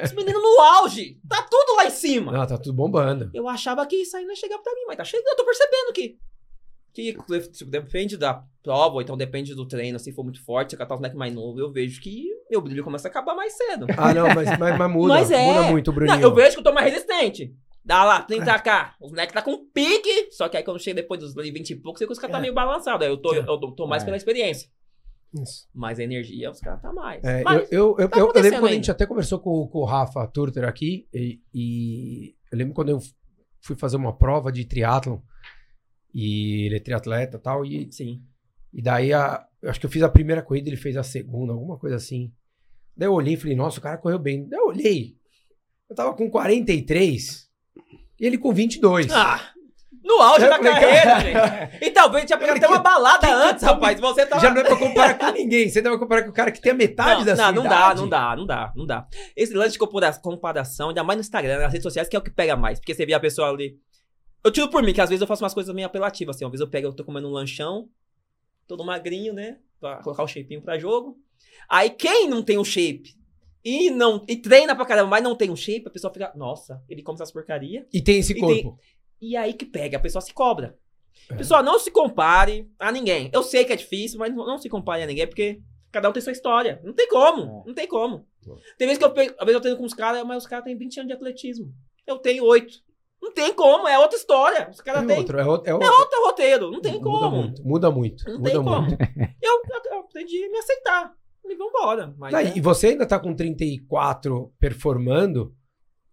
[SPEAKER 2] Esse menino no auge. Tá tudo lá em cima.
[SPEAKER 1] Não, tá tudo bombando.
[SPEAKER 2] Eu achava que isso aí não ia chegar pra mim, mas tá chegando. Eu tô percebendo que. Que tipo, depende da prova, ou então depende do treino, se for muito forte, se catar os moleques mais novo, eu vejo que meu brilho começa a acabar mais cedo.
[SPEAKER 1] Ah, não, mas, mas, mas muda.
[SPEAKER 2] Mas é.
[SPEAKER 1] Muda muito, Bruninho.
[SPEAKER 2] Não, eu vejo que eu tô mais resistente. Dá lá, 30k. Os moleques tá com pique. Só que aí quando chega depois dos 20 e poucos, os caras tá
[SPEAKER 3] É.
[SPEAKER 2] meio balançado. Aí eu tô,
[SPEAKER 1] É.
[SPEAKER 2] eu tô, mais
[SPEAKER 4] É.
[SPEAKER 2] pela experiência.
[SPEAKER 3] Isso.
[SPEAKER 2] Mas a energia, os caras tá mais.
[SPEAKER 1] É,
[SPEAKER 2] Mas,
[SPEAKER 1] eu, eu, eu,
[SPEAKER 2] tá
[SPEAKER 1] eu- eu lembro quando a gente até conversou com, com o Rafa Turter aqui, e, e eu lembro quando eu fui fazer uma prova de triatlon, e ele é triatleta e tal, e,
[SPEAKER 2] Sim.
[SPEAKER 1] e daí a, eu acho que eu fiz a primeira corrida, ele fez a segunda, alguma coisa assim. Daí eu olhei e falei, nossa, o cara correu bem. Daí eu olhei, eu tava com 43, e ele com 22.
[SPEAKER 2] Ah! No auge
[SPEAKER 1] Eu
[SPEAKER 2] da carreira, gente. E talvez tinha pegado até uma balada antes, rapaz. Você tava.
[SPEAKER 1] Já não é pra comparar com ninguém, você vai comparar com o cara que tem a metade
[SPEAKER 2] não,
[SPEAKER 1] da
[SPEAKER 2] não,
[SPEAKER 1] sua
[SPEAKER 2] não dá,
[SPEAKER 1] idade.
[SPEAKER 2] não dá, não dá, não dá. Esse lance de compara- comparação, ainda mais no Instagram, nas redes sociais, que é o que pega mais. Porque você vê a pessoa ali. Eu tiro por mim, que às vezes eu faço umas coisas meio apelativas, assim. Às vezes eu pego, eu tô comendo um lanchão, todo magrinho, né? Pra colocar o shapeinho pra jogo. Aí quem não tem o shape e não e treina pra caramba, mas não tem um shape, a pessoa fica, nossa, ele come essas porcaria.
[SPEAKER 1] E tem esse
[SPEAKER 2] E
[SPEAKER 1] corpo.
[SPEAKER 2] tem- E aí que pega, a pessoa se cobra.
[SPEAKER 1] É.
[SPEAKER 2] Pessoal, não se compare a ninguém. Eu sei que é difícil, mas não se compare a ninguém, porque cada um tem sua história. Não tem como, não tem como. Tem vezes que eu pego, às vezes eu treino com os caras, mas os caras têm 20 anos de atletismo. Eu tenho 8. Não tem como, é outra história. Os caras
[SPEAKER 1] É
[SPEAKER 2] têm
[SPEAKER 1] outro, é outro, é outro.
[SPEAKER 2] outro roteiro, não tem
[SPEAKER 1] muda
[SPEAKER 2] como.
[SPEAKER 1] muito, muda muito.
[SPEAKER 2] Não
[SPEAKER 1] muda
[SPEAKER 2] tem como.
[SPEAKER 1] muito.
[SPEAKER 2] Eu, eu, eu aprendi a me aceitar. E vambora. Mas
[SPEAKER 1] Tá,
[SPEAKER 2] é-
[SPEAKER 1] E você ainda tá com 34 performando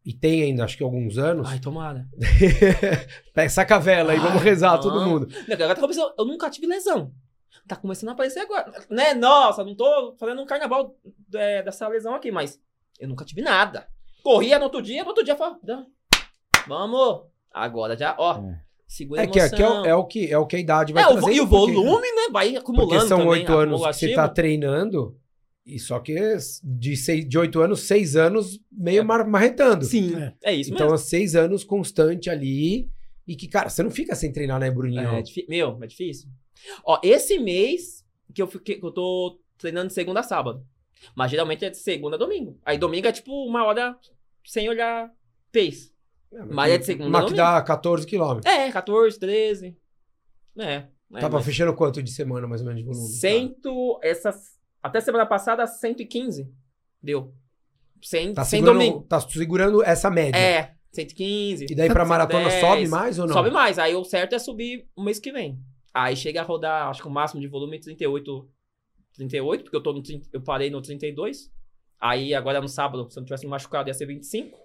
[SPEAKER 1] e tem ainda, acho que alguns anos.
[SPEAKER 2] Ai, tomara.
[SPEAKER 1] Pega, saca a vela aí, vamos rezar
[SPEAKER 2] não.
[SPEAKER 1] todo mundo.
[SPEAKER 2] Agora tá começando, eu nunca tive lesão. Tá começando a aparecer agora. Né? Nossa, não tô fazendo um carnaval é, dessa lesão aqui, mas eu nunca tive nada. Corria no outro dia, no outro dia falava, "Dá, vamos. Agora já, ó,
[SPEAKER 4] É.
[SPEAKER 2] segura a
[SPEAKER 1] É que, é, que é, é, o que, é o que a idade vai
[SPEAKER 2] É, o,
[SPEAKER 1] trazendo,
[SPEAKER 2] e o
[SPEAKER 1] porque-
[SPEAKER 2] volume, né? Vai acumulando
[SPEAKER 1] Porque são oito anos que você tá treinando, e só que de, seis, de oito anos, seis anos meio
[SPEAKER 2] É.
[SPEAKER 1] mar- marretando.
[SPEAKER 2] Sim,
[SPEAKER 3] É.
[SPEAKER 2] é, isso
[SPEAKER 1] então,
[SPEAKER 2] mesmo.
[SPEAKER 1] seis anos constante ali. E que, cara, você não fica sem treinar, né, Bruninho?
[SPEAKER 2] É, difí- meu, é difícil. Ó, esse mês que eu, fiquei, que eu tô treinando de segunda a sábado. Mas geralmente é de segunda a domingo. Aí domingo é tipo uma hora sem olhar pace. Mas é de segunda a
[SPEAKER 1] Mas que
[SPEAKER 2] domingo.
[SPEAKER 1] dá 14 quilômetros.
[SPEAKER 2] É, 14, 13. É. é
[SPEAKER 1] Tava
[SPEAKER 2] mas
[SPEAKER 1] fechando quanto de semana, mais ou menos, de volume?
[SPEAKER 2] Cento, essas, até semana passada, 115 deu. Sem,
[SPEAKER 1] Tá
[SPEAKER 2] sem
[SPEAKER 1] segurando,
[SPEAKER 2] domingo.
[SPEAKER 1] tá segurando essa média.
[SPEAKER 2] É, 115.
[SPEAKER 1] E daí pra maratona
[SPEAKER 2] 110.
[SPEAKER 1] sobe mais ou não?
[SPEAKER 2] Sobe mais. Aí o certo é subir o mês que vem. Aí chega a rodar, acho que o máximo de volume é 38. 38, porque eu, tô no, 30 eu parei no 32. Aí agora no sábado, se eu não tivesse me machucado, ia ser 25.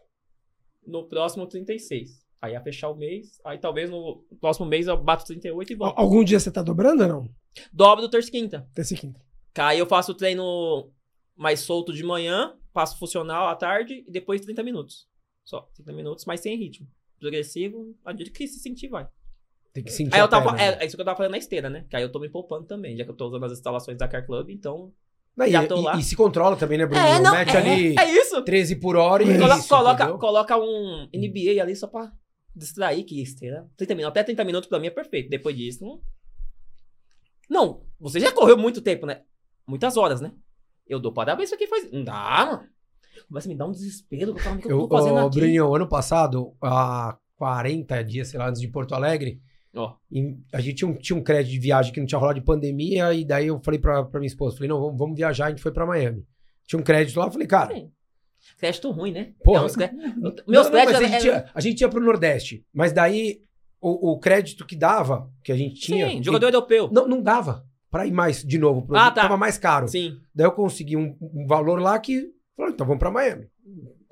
[SPEAKER 2] No próximo, 36. Aí ia fechar o mês. Aí talvez no próximo mês eu bato 38 e volto.
[SPEAKER 3] Algum dia você tá dobrando ou não?
[SPEAKER 2] Dobro terça e quinta.
[SPEAKER 3] Terça e quinta.
[SPEAKER 2] Aí eu faço o treino mais solto de manhã, passo funcional à tarde e depois 30 minutos. Só 30 minutos, mas sem ritmo. Progressivo, a gente que se sentir vai.
[SPEAKER 1] Tem que sentir
[SPEAKER 2] Aí eu tava,
[SPEAKER 1] perna, né?
[SPEAKER 2] é, é isso que eu tava falando na esteira, né? Que aí eu tô me poupando também, já que eu tô usando as instalações da Car Club, então.
[SPEAKER 1] Não, e,
[SPEAKER 2] já tô
[SPEAKER 1] e-
[SPEAKER 2] lá.
[SPEAKER 1] e se controla também, né, Bruno?
[SPEAKER 2] É, não,
[SPEAKER 1] Mete
[SPEAKER 2] é,
[SPEAKER 1] ali
[SPEAKER 2] é isso.
[SPEAKER 1] 13 por hora e é
[SPEAKER 2] Colo-
[SPEAKER 1] isso,
[SPEAKER 2] coloca, coloca um NBA ali só pra distrair, que esteira. 30 minutos, até 30 minutos pra mim é perfeito. Depois disso, não. Não, você já correu muito tempo, né? Muitas horas, né? Eu dou parabéns pra quem faz. Não dá, mano. Começa a me dar um desespero. Eu que eu,
[SPEAKER 1] Eu,
[SPEAKER 2] tô fazendo aqui?
[SPEAKER 1] Bruninho, ano passado, há 40 dias, sei lá, antes de Porto Alegre, a gente tinha um, tinha um crédito de viagem que não tinha rolado de pandemia, e daí eu falei pra, pra minha esposa, falei, não, vamos, vamos viajar, a gente foi pra Miami. Tinha um crédito lá, eu falei, cara,
[SPEAKER 2] sim. Crédito ruim, né?
[SPEAKER 1] Porra. Não,
[SPEAKER 2] Meus
[SPEAKER 1] não,
[SPEAKER 2] créditos
[SPEAKER 1] a, gente ia, a gente ia pro Nordeste, mas daí o, o crédito que dava, que a gente tinha...
[SPEAKER 2] Sim, jogador europeu.
[SPEAKER 1] Não, não dava pra ir mais de novo. Pro,
[SPEAKER 2] Ah, tá.
[SPEAKER 1] Tava mais caro.
[SPEAKER 2] Sim.
[SPEAKER 1] Daí eu consegui um, um valor lá que. Falei, então vamos pra Miami.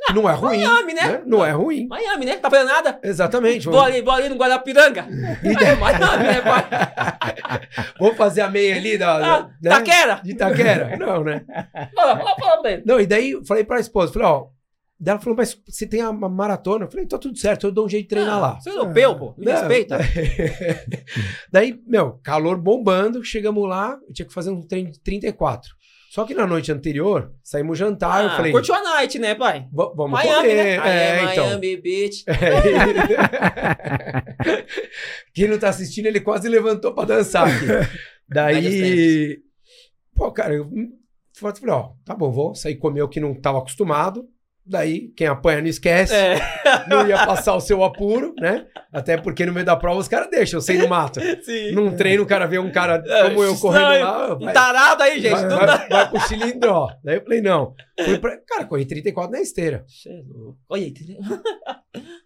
[SPEAKER 1] Que não é ruim.
[SPEAKER 2] Miami, né?
[SPEAKER 1] Não é ruim.
[SPEAKER 2] Miami, né? Tá fazendo nada?
[SPEAKER 1] Exatamente.
[SPEAKER 2] Vou ali, vou ali no Guarapiranga. Miami, né?
[SPEAKER 1] Vamos fazer a meia ali da.
[SPEAKER 2] Ah,
[SPEAKER 1] né?
[SPEAKER 2] Taquera.
[SPEAKER 1] De Itaquera? Não, né?
[SPEAKER 2] Fala, fala, fala pra ele.
[SPEAKER 1] Não, e daí eu falei pra esposa, falei, ó. Daí ela falou, mas você tem a ma- maratona? Eu falei, tá tudo certo, eu dou um jeito de treinar
[SPEAKER 2] Ah,
[SPEAKER 1] lá.
[SPEAKER 2] Você é europeu, pô. Me
[SPEAKER 1] Não,
[SPEAKER 2] respeita.
[SPEAKER 1] daí, meu, calor bombando, chegamos lá, eu tinha que fazer um treino de 34. Só que na noite anterior, saímos jantar, eu
[SPEAKER 2] Ah,
[SPEAKER 1] falei,
[SPEAKER 2] Curtiu a night, né, pai?
[SPEAKER 1] "Va- vamos
[SPEAKER 2] Miami,
[SPEAKER 1] comer.
[SPEAKER 2] né?
[SPEAKER 1] É,
[SPEAKER 2] é,
[SPEAKER 1] então.
[SPEAKER 2] Miami Beach.
[SPEAKER 1] Quem não tá assistindo, ele quase levantou pra dançar aqui. Daí, pô, cara, eu hum, falei, ó, tá bom, vou sair comer o que não tava acostumado. Daí, quem apanha não esquece.
[SPEAKER 2] É.
[SPEAKER 1] Não ia passar o seu apuro, né? Até porque no meio da prova os caras deixam, sem no mato.
[SPEAKER 2] Sim.
[SPEAKER 1] Num treino, o cara vê um cara
[SPEAKER 2] É,
[SPEAKER 1] como eu correndo lá.
[SPEAKER 2] Um
[SPEAKER 1] Vai,
[SPEAKER 2] tarado aí, gente.
[SPEAKER 1] vai, vai, vai pro cilindro, ó. Daí eu falei, não. Fui pra, cara, corri 34 na esteira.
[SPEAKER 2] É louco. Olha?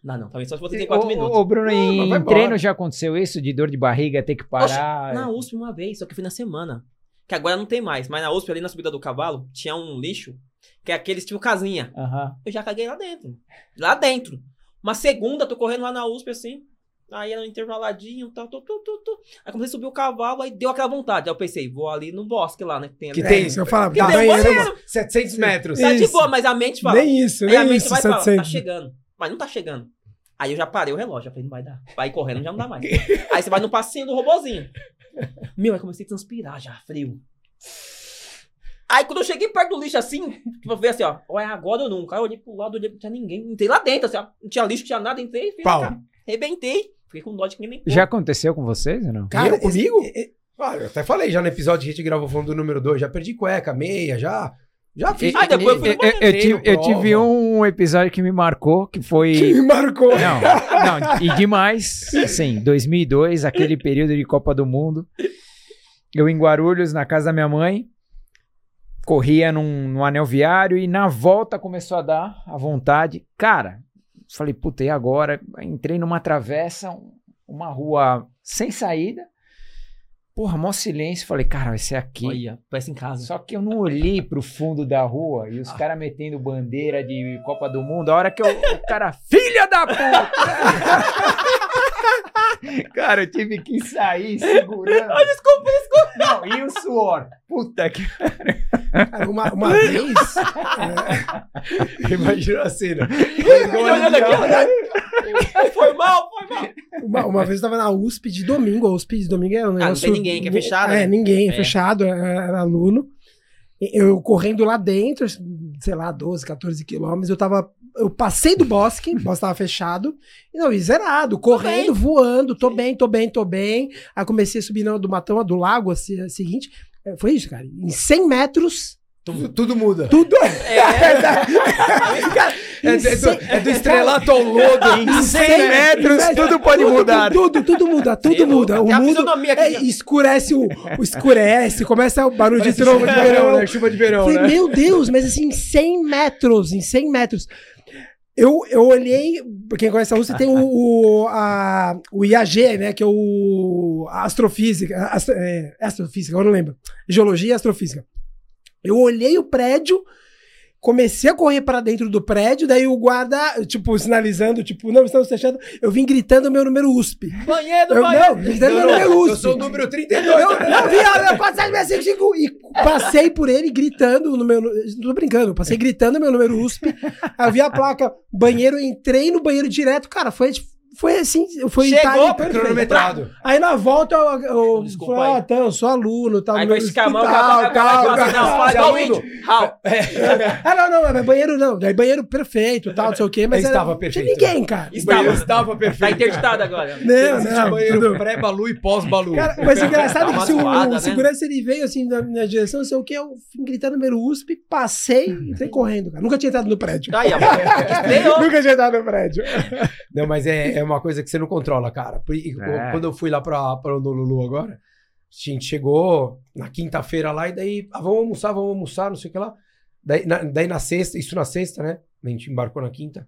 [SPEAKER 2] Não, não. Também só se for
[SPEAKER 4] Ô,
[SPEAKER 2] 34 minutos.
[SPEAKER 4] ô, Bruno, em treino já aconteceu isso de dor de barriga, ter que parar?
[SPEAKER 2] Na USP uma vez, só que fui na semana. Que agora não tem mais. Mas na USP, ali na subida do cavalo, tinha um lixo, que é aqueles tipo casinha.
[SPEAKER 4] Aham.
[SPEAKER 2] Eu já caguei lá dentro. Lá dentro. Uma segunda, tô correndo lá na USP assim. Aí era um intervaladinho, tal, tu, tu, tu, tu. Aí comecei a subir o cavalo, aí deu aquela vontade. Aí eu pensei, vou ali no bosque lá, né? Que tem ali.
[SPEAKER 1] Que tem-
[SPEAKER 3] Se eu falar,
[SPEAKER 2] Que
[SPEAKER 3] tá,
[SPEAKER 2] tem
[SPEAKER 3] banheiro,
[SPEAKER 2] banheiro.
[SPEAKER 1] 700 metros.
[SPEAKER 2] Tá de
[SPEAKER 3] Isso.
[SPEAKER 2] boa, mas a mente fala.
[SPEAKER 3] Nem isso,
[SPEAKER 2] Aí a
[SPEAKER 3] nem
[SPEAKER 2] mente
[SPEAKER 3] isso,
[SPEAKER 2] vai falar, tá
[SPEAKER 3] 700.
[SPEAKER 2] chegando. Mas não tá chegando. Aí eu já parei o relógio, já falei, não vai dar. Vai correndo, já não dá mais. aí você vai no passinho do robozinho. Meu, aí comecei a transpirar já, frio. Aí quando eu cheguei perto do lixo assim, tipo, eu falei assim, ó, ou é agora ou nunca. Aí eu olhei pro lado, olhei, não tinha ninguém. Entrei lá dentro, assim, ó, não tinha lixo, não tinha nada, entrei, fiz,
[SPEAKER 1] Pau.
[SPEAKER 2] cara, arrebentei. Fiquei com dó de quem nem pôr.
[SPEAKER 4] Já aconteceu com vocês ou não?
[SPEAKER 1] Cara,
[SPEAKER 3] Cara,
[SPEAKER 1] comigo? Ah, eu até falei já no episódio que a gente gravou falando do número 2, já perdi cueca, meia, já. Já fiz.
[SPEAKER 2] Ah, depois eu fui
[SPEAKER 4] Eu,
[SPEAKER 2] no
[SPEAKER 4] eu- eu
[SPEAKER 1] banheiro,
[SPEAKER 4] tive, eu
[SPEAKER 1] prova.
[SPEAKER 4] tive um episódio que me marcou, que foi...
[SPEAKER 3] Que me marcou.
[SPEAKER 4] Não, não, e demais. Sim, 2002, aquele período de Copa do Mundo. Eu em Guarulhos, na casa da minha mãe, corria num, num anel viário e na volta começou a dar a vontade. Cara, falei, puta, e agora? Entrei numa travessa, um- uma rua sem saída. Porra, mó silêncio. Falei, cara, vai ser aqui.
[SPEAKER 2] Olha, parece em casa.
[SPEAKER 4] Só que eu não olhei pro fundo da rua e os caras metendo bandeira de Copa do Mundo. A hora que eu, o cara, filha da puta! cara, eu tive que sair segurando.
[SPEAKER 2] desculpa, desculpa.
[SPEAKER 4] Não, e o suor? Puta que.
[SPEAKER 3] Cara, uma, uma vez.
[SPEAKER 1] Imagina a cena.
[SPEAKER 2] Olhando aqui. Foi mal, foi mal.
[SPEAKER 3] Uma, uma vez eu tava na USP de domingo. A USP de domingo é um
[SPEAKER 2] não
[SPEAKER 3] negócio.
[SPEAKER 2] tem ninguém, que é fechado,
[SPEAKER 3] É,
[SPEAKER 2] né?
[SPEAKER 3] ninguém, é
[SPEAKER 2] É.
[SPEAKER 3] fechado, era, aluno. Eu correndo lá dentro, sei lá, 12, 14 quilômetros, eu tava. Eu passei do bosque, o bosque tava fechado, e não, e zerado, correndo, voando, tô bem, tô bem, tô bem. Aí comecei a subir na do matão, a do lago, assim, a seguinte. É, Foi isso, cara. Em 100 metros,
[SPEAKER 1] Tudo, tudo muda.
[SPEAKER 3] Tudo
[SPEAKER 1] É, é do, é do estrelato ao lodo.
[SPEAKER 4] Em 100 metros, tudo pode mudar.
[SPEAKER 3] Tudo, tudo muda, tudo muda. O mundo é, escurece, o, o escurece, começa o barulho de
[SPEAKER 1] Parece
[SPEAKER 3] trovão
[SPEAKER 1] chuva
[SPEAKER 3] de
[SPEAKER 1] de verão, né? Chuva de verão,
[SPEAKER 3] Falei,
[SPEAKER 1] né?
[SPEAKER 3] meu Deus, mas assim, em 100 metros, em 100 metros. Eu, eu olhei, quem conhece a Rússia, tem o, o, a, o IAG, né, que é o a astrofísica, astro, é, astrofísica, eu não lembro, geologia e astrofísica. Eu olhei o prédio, comecei a correr para dentro do prédio, daí o guarda, tipo, sinalizando, tipo, não, estamos fechando, eu vim gritando o meu número USP.
[SPEAKER 2] Banheiro,
[SPEAKER 3] Eu,
[SPEAKER 2] banheiro.
[SPEAKER 3] não, gritando
[SPEAKER 1] Não,
[SPEAKER 3] meu
[SPEAKER 1] não,
[SPEAKER 3] número USP.
[SPEAKER 1] eu sou o número 32.
[SPEAKER 3] Eu, eu vi a 4765 e passei por ele gritando no meu. Não tô brincando, passei gritando meu número USP. Aí eu vi a placa banheiro, entrei no banheiro direto. Cara, foi, foi assim, foi
[SPEAKER 2] Chegou,
[SPEAKER 3] perfeito.
[SPEAKER 1] cronometrado.
[SPEAKER 3] Aí na volta eu, eu
[SPEAKER 2] Desculpa
[SPEAKER 3] falei, ah, tá, eu sou aluno, tal.
[SPEAKER 2] Aí
[SPEAKER 3] no
[SPEAKER 2] com esse camão,
[SPEAKER 3] hospital,
[SPEAKER 2] calma, calma,
[SPEAKER 3] calma,
[SPEAKER 2] calma. Não,
[SPEAKER 3] calma.
[SPEAKER 2] fala igual o
[SPEAKER 1] aluno.
[SPEAKER 2] índio. Raul.
[SPEAKER 3] Ah, não, não, mas banheiro não. Daí banheiro perfeito, tal, não sei o quê, mas
[SPEAKER 1] estava
[SPEAKER 3] não tinha
[SPEAKER 1] perfeito.
[SPEAKER 3] ninguém, cara.
[SPEAKER 1] O banheiro
[SPEAKER 2] Estava.
[SPEAKER 1] estava
[SPEAKER 2] Tá
[SPEAKER 1] perfeito.
[SPEAKER 2] interditado agora.
[SPEAKER 3] Não, não.
[SPEAKER 1] banheiro
[SPEAKER 3] tudo-
[SPEAKER 1] pré-balu e pós-balu.
[SPEAKER 3] Cara, mas o engraçado é que se o,
[SPEAKER 2] né?
[SPEAKER 3] segurança ele veio assim na minha direção, não sei o que, eu fui gritando número USP, passei e entrei correndo, cara. Nunca tinha entrado no prédio. Nunca tinha entrado no prédio.
[SPEAKER 1] Não, mas é, é uma coisa que você não controla, cara. E
[SPEAKER 4] É.
[SPEAKER 1] Quando eu fui lá pra, pra Honolulu agora, a gente chegou na quinta-feira lá e daí, ah, vamos almoçar, vamos almoçar, não sei o que lá. Daí na, daí na sexta, isso na sexta, né? A gente embarcou na quinta.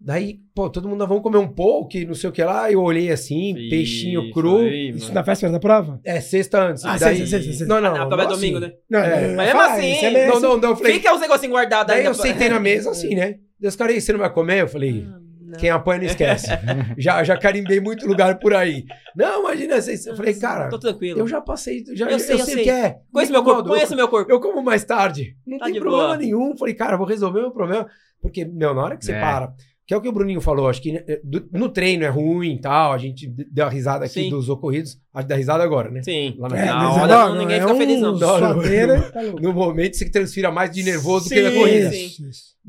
[SPEAKER 1] Daí, pô, todo mundo, "Ah, vamos comer um poke, não sei o que lá. Eu olhei assim, peixinho cru.
[SPEAKER 2] foi,
[SPEAKER 3] Isso na véspera da prova?
[SPEAKER 1] É, sexta antes.
[SPEAKER 3] Ah,
[SPEAKER 1] daí...
[SPEAKER 3] sexta, sexta, sexta.
[SPEAKER 1] Não, não.
[SPEAKER 2] Ah, prova é
[SPEAKER 1] não
[SPEAKER 2] domingo,
[SPEAKER 1] assim.
[SPEAKER 2] né?
[SPEAKER 3] Não,
[SPEAKER 1] É.
[SPEAKER 3] eu
[SPEAKER 2] Mas mesmo assim,
[SPEAKER 3] é meio-
[SPEAKER 1] Não, não, não. Eu falei,
[SPEAKER 2] Fica os negocinhos guardados
[SPEAKER 1] daí
[SPEAKER 2] aí.
[SPEAKER 1] eu
[SPEAKER 2] na-
[SPEAKER 1] sentei na mesa assim, né? Deus, cara, e você não vai comer? Eu falei,
[SPEAKER 2] Ah, não.
[SPEAKER 1] quem apanha não esquece. já, já carimbei muito lugar por aí. Não, imagina, vocês- eu falei, cara,
[SPEAKER 2] Tô tranquilo.
[SPEAKER 1] eu já passei, já,
[SPEAKER 2] Eu
[SPEAKER 1] eu
[SPEAKER 2] sei,
[SPEAKER 1] sei,
[SPEAKER 2] eu sei.
[SPEAKER 1] o que é.
[SPEAKER 2] Conheço
[SPEAKER 1] Me
[SPEAKER 2] meu corpo, conheço meu corpo.
[SPEAKER 1] Eu como mais tarde. Não
[SPEAKER 2] Tá
[SPEAKER 1] tem problema
[SPEAKER 2] boa.
[SPEAKER 1] nenhum. Falei, cara, vou resolver o meu problema. Porque, meu, na hora que você
[SPEAKER 4] É.
[SPEAKER 1] para, que é o que o Bruninho falou, acho que eh, no treino é ruim e tal, a gente deu a risada aqui
[SPEAKER 2] Sim.
[SPEAKER 1] dos ocorridos, a gente dá risada agora, né?
[SPEAKER 2] Sim.
[SPEAKER 1] Lá na
[SPEAKER 3] É,
[SPEAKER 1] na hora,
[SPEAKER 2] hora
[SPEAKER 3] não,
[SPEAKER 2] ninguém
[SPEAKER 3] é
[SPEAKER 2] fica
[SPEAKER 3] um
[SPEAKER 2] feliz, não.
[SPEAKER 3] suadeira, tá
[SPEAKER 1] no momento você transfira mais de nervoso do que na
[SPEAKER 2] Sim,
[SPEAKER 1] corrida.
[SPEAKER 2] sim.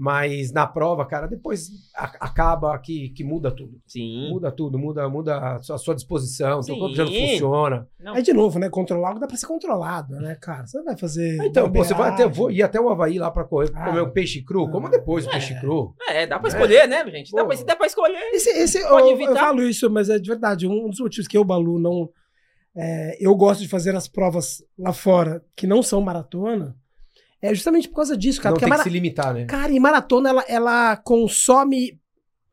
[SPEAKER 1] Mas na prova, cara, depois a- acaba que, que muda tudo.
[SPEAKER 2] Sim.
[SPEAKER 1] Muda tudo, muda, muda a sua, a sua disposição, seu
[SPEAKER 2] Sim.
[SPEAKER 1] corpo já não funciona.
[SPEAKER 2] Não.
[SPEAKER 3] Aí, de novo, né? Controlar o dá pra ser controlado, né, cara? Você não vai fazer.
[SPEAKER 1] Então, pô, você vai até, vou ir até o Havaí lá pra correr,
[SPEAKER 3] Ah.
[SPEAKER 1] comer um peixe cru. Coma
[SPEAKER 3] Ah.
[SPEAKER 1] depois o
[SPEAKER 2] É.
[SPEAKER 1] peixe cru.
[SPEAKER 2] É, dá pra escolher, né, gente? Dá pra, der pra escolher.
[SPEAKER 3] Esse, esse,
[SPEAKER 2] Pode
[SPEAKER 3] eu,
[SPEAKER 2] evitar.
[SPEAKER 3] eu falo isso, mas é de verdade. Um dos motivos que eu, Balu, não. É, eu gosto de fazer as provas lá fora que não são maratona é justamente por causa disso, cara.
[SPEAKER 1] não tem
[SPEAKER 3] a
[SPEAKER 1] que
[SPEAKER 3] mara-
[SPEAKER 1] se limitar, né?
[SPEAKER 3] Cara, e maratona ela, ela consome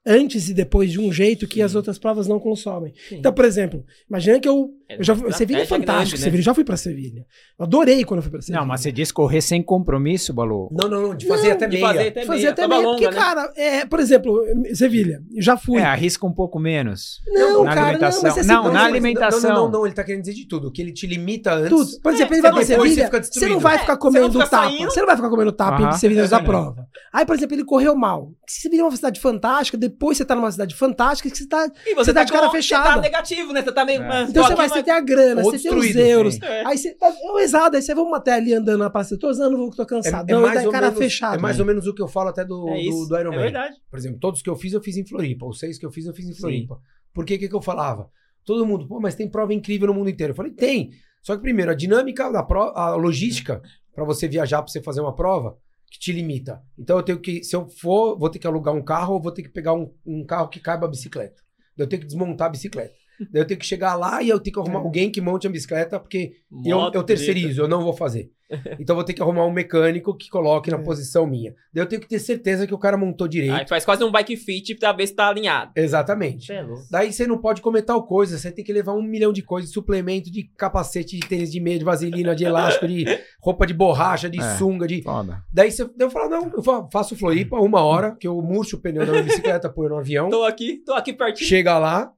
[SPEAKER 3] antes e depois de um jeito que as outras provas não consomem.
[SPEAKER 2] Sim.
[SPEAKER 3] Então, por exemplo, imagina que eu.
[SPEAKER 2] É
[SPEAKER 3] eu já, Sevilha é fantástico.
[SPEAKER 2] grande, né?
[SPEAKER 3] Sevilha, já fui pra Sevilha. Eu adorei quando eu fui pra Sevilha.
[SPEAKER 4] Não, mas você diz correr sem compromisso, Balu?
[SPEAKER 1] Não, não, não, de fazer até
[SPEAKER 2] De
[SPEAKER 1] meia.
[SPEAKER 2] fazer até
[SPEAKER 3] Fazer
[SPEAKER 2] meia.
[SPEAKER 3] até meio,
[SPEAKER 2] longa,
[SPEAKER 3] porque,
[SPEAKER 2] né?
[SPEAKER 3] cara, é, por exemplo, Sevilha, eu já fui.
[SPEAKER 4] É, arrisca um pouco menos.
[SPEAKER 3] não,
[SPEAKER 4] na
[SPEAKER 3] cara,
[SPEAKER 4] alimentação.
[SPEAKER 3] não, mas é
[SPEAKER 4] Não,
[SPEAKER 3] sempre-
[SPEAKER 4] na
[SPEAKER 3] mas-
[SPEAKER 4] alimentação.
[SPEAKER 1] Não, não, não, não, ele tá querendo dizer de tudo. Que ele te limita antes.
[SPEAKER 3] Tudo. Por exemplo,
[SPEAKER 2] É,
[SPEAKER 3] ele vai pra Sevilha, você não vai
[SPEAKER 2] É,
[SPEAKER 3] ficar comendo
[SPEAKER 2] não
[SPEAKER 3] tapa. Você não vai ficar comendo tapa em Sevilha da
[SPEAKER 1] É.
[SPEAKER 3] prova. Aí, por exemplo, ele correu mal. Se Sevilha é uma cidade fantástica, depois você tá numa cidade fantástica, que você tá.
[SPEAKER 2] E
[SPEAKER 3] Você tá de cara
[SPEAKER 2] com-
[SPEAKER 3] fechada.
[SPEAKER 2] Você tá negativo, né? Você tá meio.
[SPEAKER 4] É.
[SPEAKER 3] Então você vai, você tem a grana, você tem os euros.
[SPEAKER 2] É.
[SPEAKER 3] Aí você tá. É exato, aí você vamos até ali andando na praça, eu tô usando, vou, tô
[SPEAKER 1] É,
[SPEAKER 3] cansado.
[SPEAKER 1] é
[SPEAKER 3] Não,
[SPEAKER 1] mais ou
[SPEAKER 3] cara
[SPEAKER 1] menos,
[SPEAKER 3] fechado.
[SPEAKER 1] é mais ou menos o que eu falo até do,
[SPEAKER 2] É
[SPEAKER 1] do,
[SPEAKER 2] isso.
[SPEAKER 1] do Iron
[SPEAKER 2] É
[SPEAKER 1] Man.
[SPEAKER 2] verdade.
[SPEAKER 1] Por exemplo, todos que eu fiz, eu fiz em Floripa. Os seis que eu fiz, eu fiz em
[SPEAKER 2] Sim.
[SPEAKER 1] Floripa. Por que que, que eu falava? Todo mundo, pô, mas tem prova incrível no mundo inteiro. Eu falei, tem. Só que primeiro, a dinâmica da prova, a logística para você viajar, para você fazer uma prova, que te limita. Então eu tenho que, se eu for, vou ter que alugar um carro ou vou ter que pegar um, um carro que caiba a bicicleta. Eu tenho que desmontar a bicicleta. Daí eu tenho que chegar lá e eu tenho que arrumar
[SPEAKER 3] É.
[SPEAKER 1] alguém que monte a bicicleta, porque eu, eu terceirizo, eu não vou fazer. Então eu vou ter que arrumar um mecânico que coloque na
[SPEAKER 3] É.
[SPEAKER 1] posição minha. Daí eu tenho que ter certeza que o cara montou direito.
[SPEAKER 2] Aí faz quase um bike fit pra ver se tá alinhado.
[SPEAKER 1] Exatamente.
[SPEAKER 2] É.
[SPEAKER 1] Daí você não pode comer tal coisa, você tem que levar um milhão de coisas, de suplemento, de capacete, de tênis de meia, de vaselina, de elástico, de roupa de borracha, de
[SPEAKER 4] É.
[SPEAKER 1] sunga, de...
[SPEAKER 4] Foda.
[SPEAKER 1] Daí você, daí eu falo, não, eu fa- faço Floripa uma hora, que eu murcho o pneu da minha bicicleta, ponho no avião,
[SPEAKER 2] Tô aqui, tô aqui pertinho.
[SPEAKER 1] chega lá,